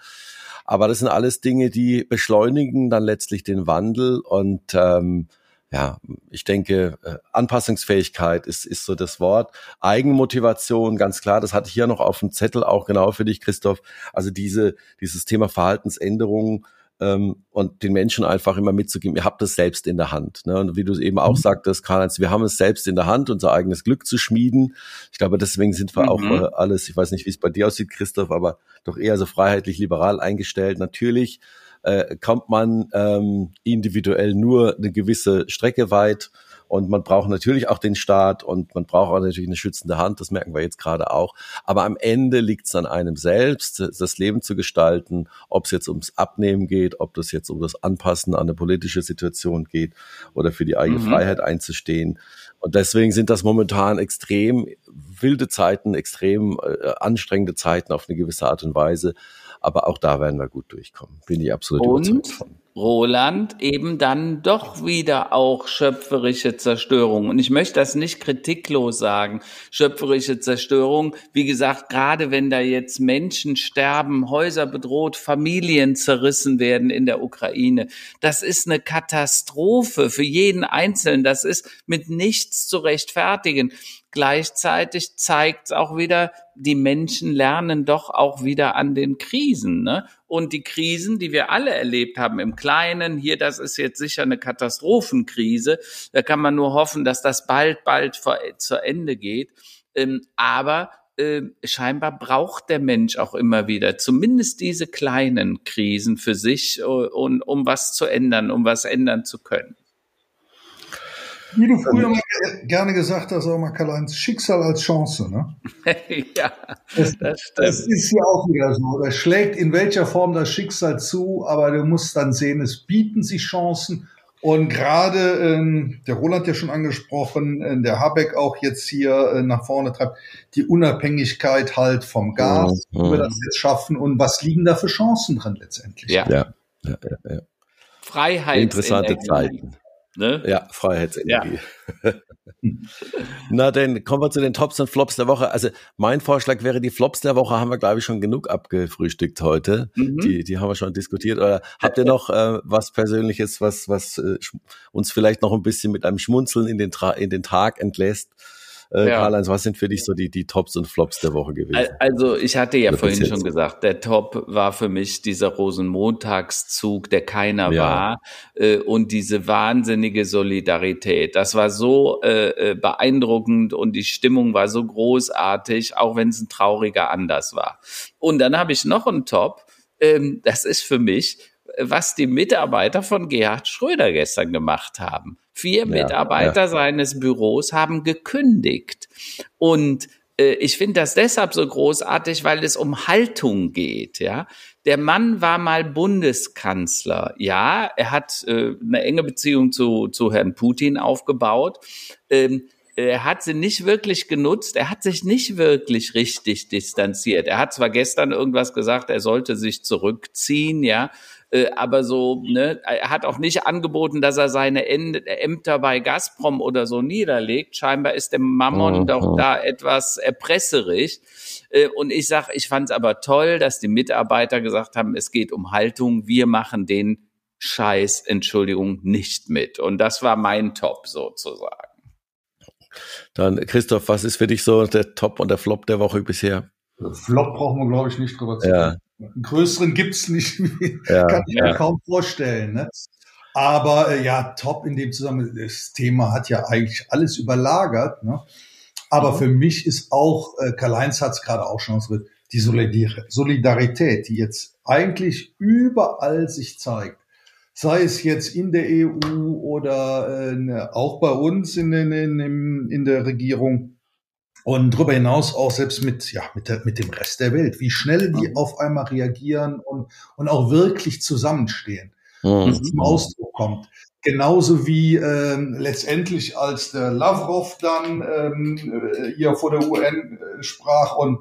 Aber das sind alles Dinge, die beschleunigen dann letztlich den Wandel und ähm, ja, ich denke, äh, Anpassungsfähigkeit ist, ist so das Wort. Eigenmotivation, ganz klar, das hatte ich hier noch auf dem Zettel auch genau für dich, Christoph. Also diese, dieses Thema Verhaltensänderungen ähm, und den Menschen einfach immer mitzugeben, ihr habt es selbst in der Hand. Ne? Und wie du es eben auch mhm. sagtest, Karl-Heinz, wir haben es selbst in der Hand, unser eigenes Glück zu schmieden. Ich glaube, deswegen sind wir mhm. auch äh, alles, ich weiß nicht, wie es bei dir aussieht, Christoph, aber doch eher so freiheitlich liberal eingestellt. Natürlich äh, kommt man ähm, individuell nur eine gewisse Strecke weit. Und man braucht natürlich auch den Staat und man braucht auch natürlich eine schützende Hand, das merken wir jetzt gerade auch. Aber am Ende liegt es an einem selbst, das Leben zu gestalten, ob es jetzt ums Abnehmen geht, ob das jetzt um das Anpassen an eine politische Situation geht oder für die eigene mhm. Freiheit einzustehen. Und deswegen sind das momentan extrem wilde Zeiten, extrem äh, anstrengende Zeiten auf eine gewisse Art und Weise. Aber auch da werden wir gut durchkommen. Bin ich absolut und? überzeugt von. Roland eben dann doch wieder auch schöpferische Zerstörung. Und ich möchte das nicht kritiklos sagen. Schöpferische Zerstörung, wie gesagt, gerade wenn da jetzt Menschen sterben, Häuser bedroht, Familien zerrissen werden in der Ukraine, das ist eine Katastrophe für jeden Einzelnen. Das ist mit nichts zu rechtfertigen. Gleichzeitig zeigt es auch wieder, die Menschen lernen doch auch wieder an den Krisen. Ne? Und die Krisen, die wir alle erlebt haben im Kleinen, hier, das ist jetzt sicher eine Katastrophenkrise. Da kann man nur hoffen, dass das bald, bald vor, zu Ende geht. Ähm, aber äh, scheinbar braucht der Mensch auch immer wieder zumindest diese kleinen Krisen für sich, uh, und, um was zu ändern, um was ändern zu können. Wie du früher mal gerne gesagt hast, auch mal Karl-Heinz, Schicksal als Chance, ne? ja, das, das, stimmt. Das ist ja auch wieder so. Das schlägt in welcher Form das Schicksal zu, aber du musst dann sehen, es bieten sich Chancen. Und gerade, ähm, der Roland ja schon angesprochen, äh, der Habeck auch jetzt hier äh, nach vorne treibt, die Unabhängigkeit halt vom Gas, mhm. wie wir das jetzt schaffen und was liegen da für Chancen drin letztendlich. Ja, ja, ja. ja, ja. Freiheit. Interessante Zeiten. Ne? Ja, Freiheitsenergie. Ja. Na, dann kommen wir zu den Tops und Flops der Woche. Also mein Vorschlag wäre, die Flops der Woche haben wir, glaube ich, schon genug abgefrühstückt heute. Mhm. Die, die haben wir schon diskutiert. Oder habt ihr noch äh, was Persönliches, was, was äh, uns vielleicht noch ein bisschen mit einem Schmunzeln in den, Tra in den Tag entlässt? Äh, ja. Karl-Heinz, was sind für dich so die, die Tops und Flops der Woche gewesen? Also ich hatte ja Oder vorhin schon gesagt, der Top war für mich dieser Rosenmontagszug, der keiner ja. war äh, und diese wahnsinnige Solidarität. Das war so äh, äh beeindruckend und die Stimmung war so großartig, auch wenn es ein trauriger Anlass war. Und dann habe ich noch einen Top, ähm, das ist für mich was die Mitarbeiter von Gerhard Schröder gestern gemacht haben. Vier ja, Mitarbeiter ja. seines Büros haben gekündigt. Und äh, ich finde das deshalb so großartig, weil es um Haltung geht, ja. Der Mann war mal Bundeskanzler, ja. Er hat äh, eine enge Beziehung zu, zu Herrn Putin aufgebaut. Ähm, er hat sie nicht wirklich genutzt, er hat sich nicht wirklich richtig distanziert. Er hat zwar gestern irgendwas gesagt, er sollte sich zurückziehen, ja, äh, aber so, ne, er hat auch nicht angeboten, dass er seine Ämter bei Gazprom oder so niederlegt. Scheinbar ist der Mammon mhm. doch da etwas erpresserig. Äh, und ich sag, ich fand es aber toll, dass die Mitarbeiter gesagt haben, es geht um Haltung, wir machen den Scheiß, Entschuldigung, nicht mit. Und das war mein Top sozusagen. Dann, Christoph, was ist für dich so der Top und der Flop der Woche bisher? Flop brauchen wir, glaube ich, nicht drüber zu reden. Ja. Einen größeren gibt's nicht. Ja, Kann ich ja. mir kaum vorstellen. Ne? Aber äh, ja, top in dem Zusammenhang. Das Thema hat ja eigentlich alles überlagert. Ne? Aber mhm. für mich ist auch, äh, Karl-Heinz hat es gerade auch schon gesagt, die Solidarität, die jetzt eigentlich überall sich zeigt. Sei es jetzt in der EU oder äh, ne, auch bei uns in, in, in, in der Regierung und darüber hinaus auch selbst mit, ja, mit, der, mit dem Rest der Welt, wie schnell die mhm. auf einmal reagieren und, und auch wirklich zusammenstehen, mhm. zum Ausdruck kommt. Genauso wie ähm, letztendlich, als der Lavrov dann ähm, äh, hier vor der UN äh, sprach und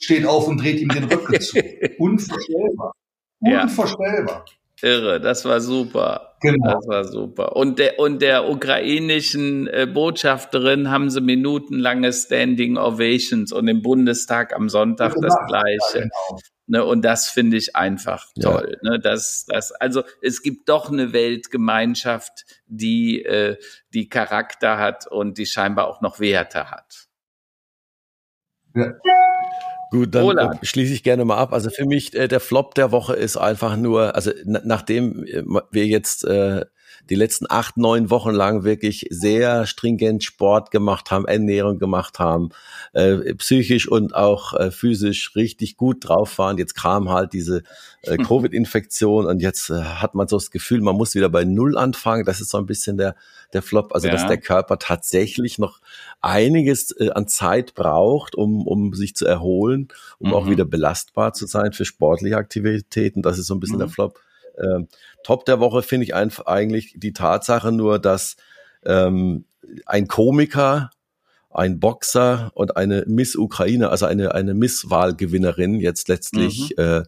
steht auf und dreht ihm den Rücken zu. Unvorstellbar. Unvorstellbar. Ja. Irre, das war super. Genau. Das war super. Und der, und der ukrainischen äh, Botschafterin haben sie minutenlange Standing Ovations und im Bundestag am Sonntag das Gleiche. Ja, genau. Ne, und das finde ich einfach toll. Ja. Ne, das, das, also es gibt doch eine Weltgemeinschaft, die, äh, die Charakter hat und die scheinbar auch noch Werte hat. Ja. Gut, dann Roland. Äh, schließe ich gerne mal ab. Also für mich äh, der Flop der Woche ist einfach nur, also nachdem äh, wir jetzt äh, die letzten acht, neun Wochen lang wirklich sehr stringent Sport gemacht haben, Ernährung gemacht haben, äh, psychisch und auch äh, physisch richtig gut drauf waren. Jetzt kam halt diese äh, Covid-Infektion und jetzt äh, hat man so das Gefühl, man muss wieder bei Null anfangen. Das ist so ein bisschen der, der Flop, also ja. dass der Körper tatsächlich noch einiges äh, an Zeit braucht, um, um sich zu erholen, um mhm. auch wieder belastbar zu sein für sportliche Aktivitäten. Das ist so ein bisschen mhm. der Flop. Ähm, Top der Woche finde ich einfach eigentlich die Tatsache nur, dass ähm, ein Komiker, ein Boxer und eine Miss Ukraine, also eine, eine Miss-Wahlgewinnerin jetzt letztlich mhm. äh,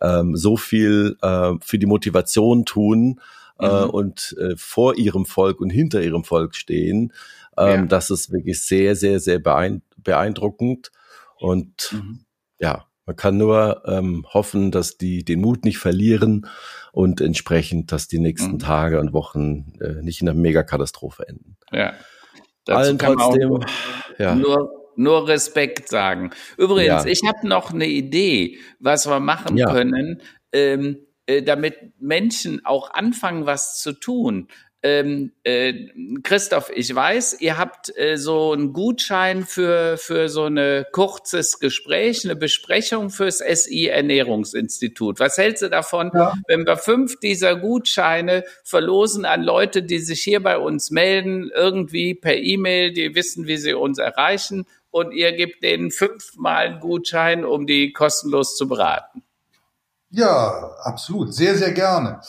ähm, so viel äh, für die Motivation tun äh, mhm. und äh, vor ihrem Volk und hinter ihrem Volk stehen. Ähm, ja. Das ist wirklich sehr, sehr, sehr beeindruckend. Und mhm. ja, man kann nur ähm, hoffen, dass die den Mut nicht verlieren und entsprechend, dass die nächsten mhm. Tage und Wochen äh, nicht in einer Megakatastrophe enden. Ja. Dazu Allen trotzdem, ja. nur, nur Respekt sagen. Übrigens, ja. ich habe noch eine Idee, was wir machen ja. können, ähm, äh, damit Menschen auch anfangen, was zu tun ähm, äh, Christoph, ich weiß, ihr habt äh, so einen Gutschein für, für so ein kurzes Gespräch, eine Besprechung fürs SI Ernährungsinstitut. Was hältst du davon, ja. wenn wir fünf dieser Gutscheine verlosen an Leute, die sich hier bei uns melden, irgendwie per E-Mail, die wissen, wie sie uns erreichen und ihr gebt denen fünfmal einen Gutschein, um die kostenlos zu beraten? Ja, absolut. Sehr, sehr gerne.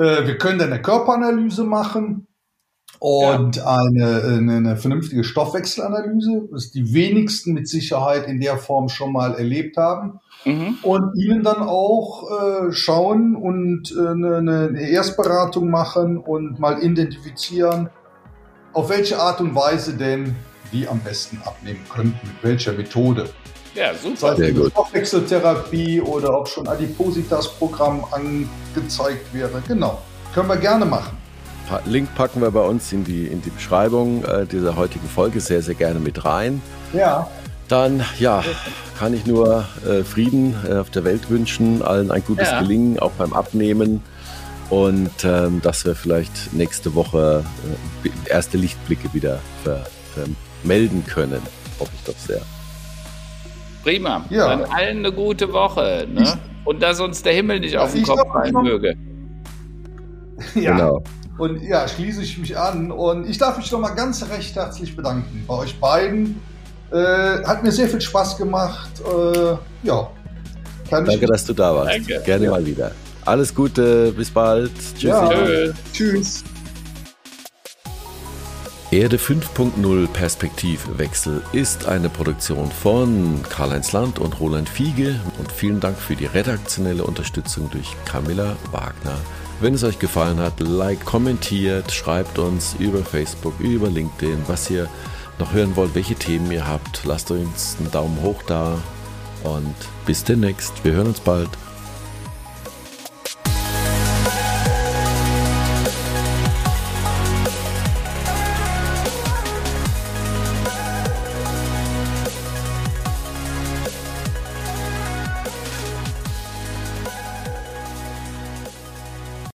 Äh, wir können dann eine Körperanalyse machen und ja. eine, eine, eine, vernünftige Stoffwechselanalyse, was die wenigsten mit Sicherheit in der Form schon mal erlebt haben. Mhm. Und ihnen dann auch äh, schauen und äh, eine, eine Erstberatung machen und mal identifizieren, auf welche Art und Weise denn die am besten abnehmen könnten, mit welcher Methode. Ja, super. Sei es Stoffwechseltherapie oder ob schon Adipositas-Programm angezeigt wäre. Genau. Können wir gerne machen. Link packen wir bei uns in die, in die Beschreibung äh, dieser heutigen Folge sehr, sehr gerne mit rein. Ja. Dann, ja, kann ich nur äh, Frieden äh, auf der Welt wünschen, allen ein gutes ja. Gelingen, auch beim Abnehmen. Und ähm, dass wir vielleicht nächste Woche äh, erste Lichtblicke wieder vermelden können. Hoffe ich doch sehr. Prima. Ja. Dann allen eine gute Woche. Ne? Und dass uns der Himmel nicht auf den Kopf fallen möge. Ja. Genau. Und ja, schließe ich mich an. Und ich darf mich nochmal ganz recht herzlich bedanken bei euch beiden. Äh, hat mir sehr viel Spaß gemacht. Äh, ja. Danke, dass du da warst. Danke. Gerne ja. mal wieder. Alles Gute, bis bald. Tschüss. Ja. Tschüss. Erde 5.0 Perspektivwechsel ist eine Produktion von Karl-Heinz Land und Roland Fiege und vielen Dank für die redaktionelle Unterstützung durch Camilla Wagner. Wenn es euch gefallen hat, like, kommentiert, schreibt uns über Facebook, über LinkedIn, was ihr noch hören wollt, welche Themen ihr habt. Lasst uns einen Daumen hoch da und bis demnächst. Wir hören uns bald.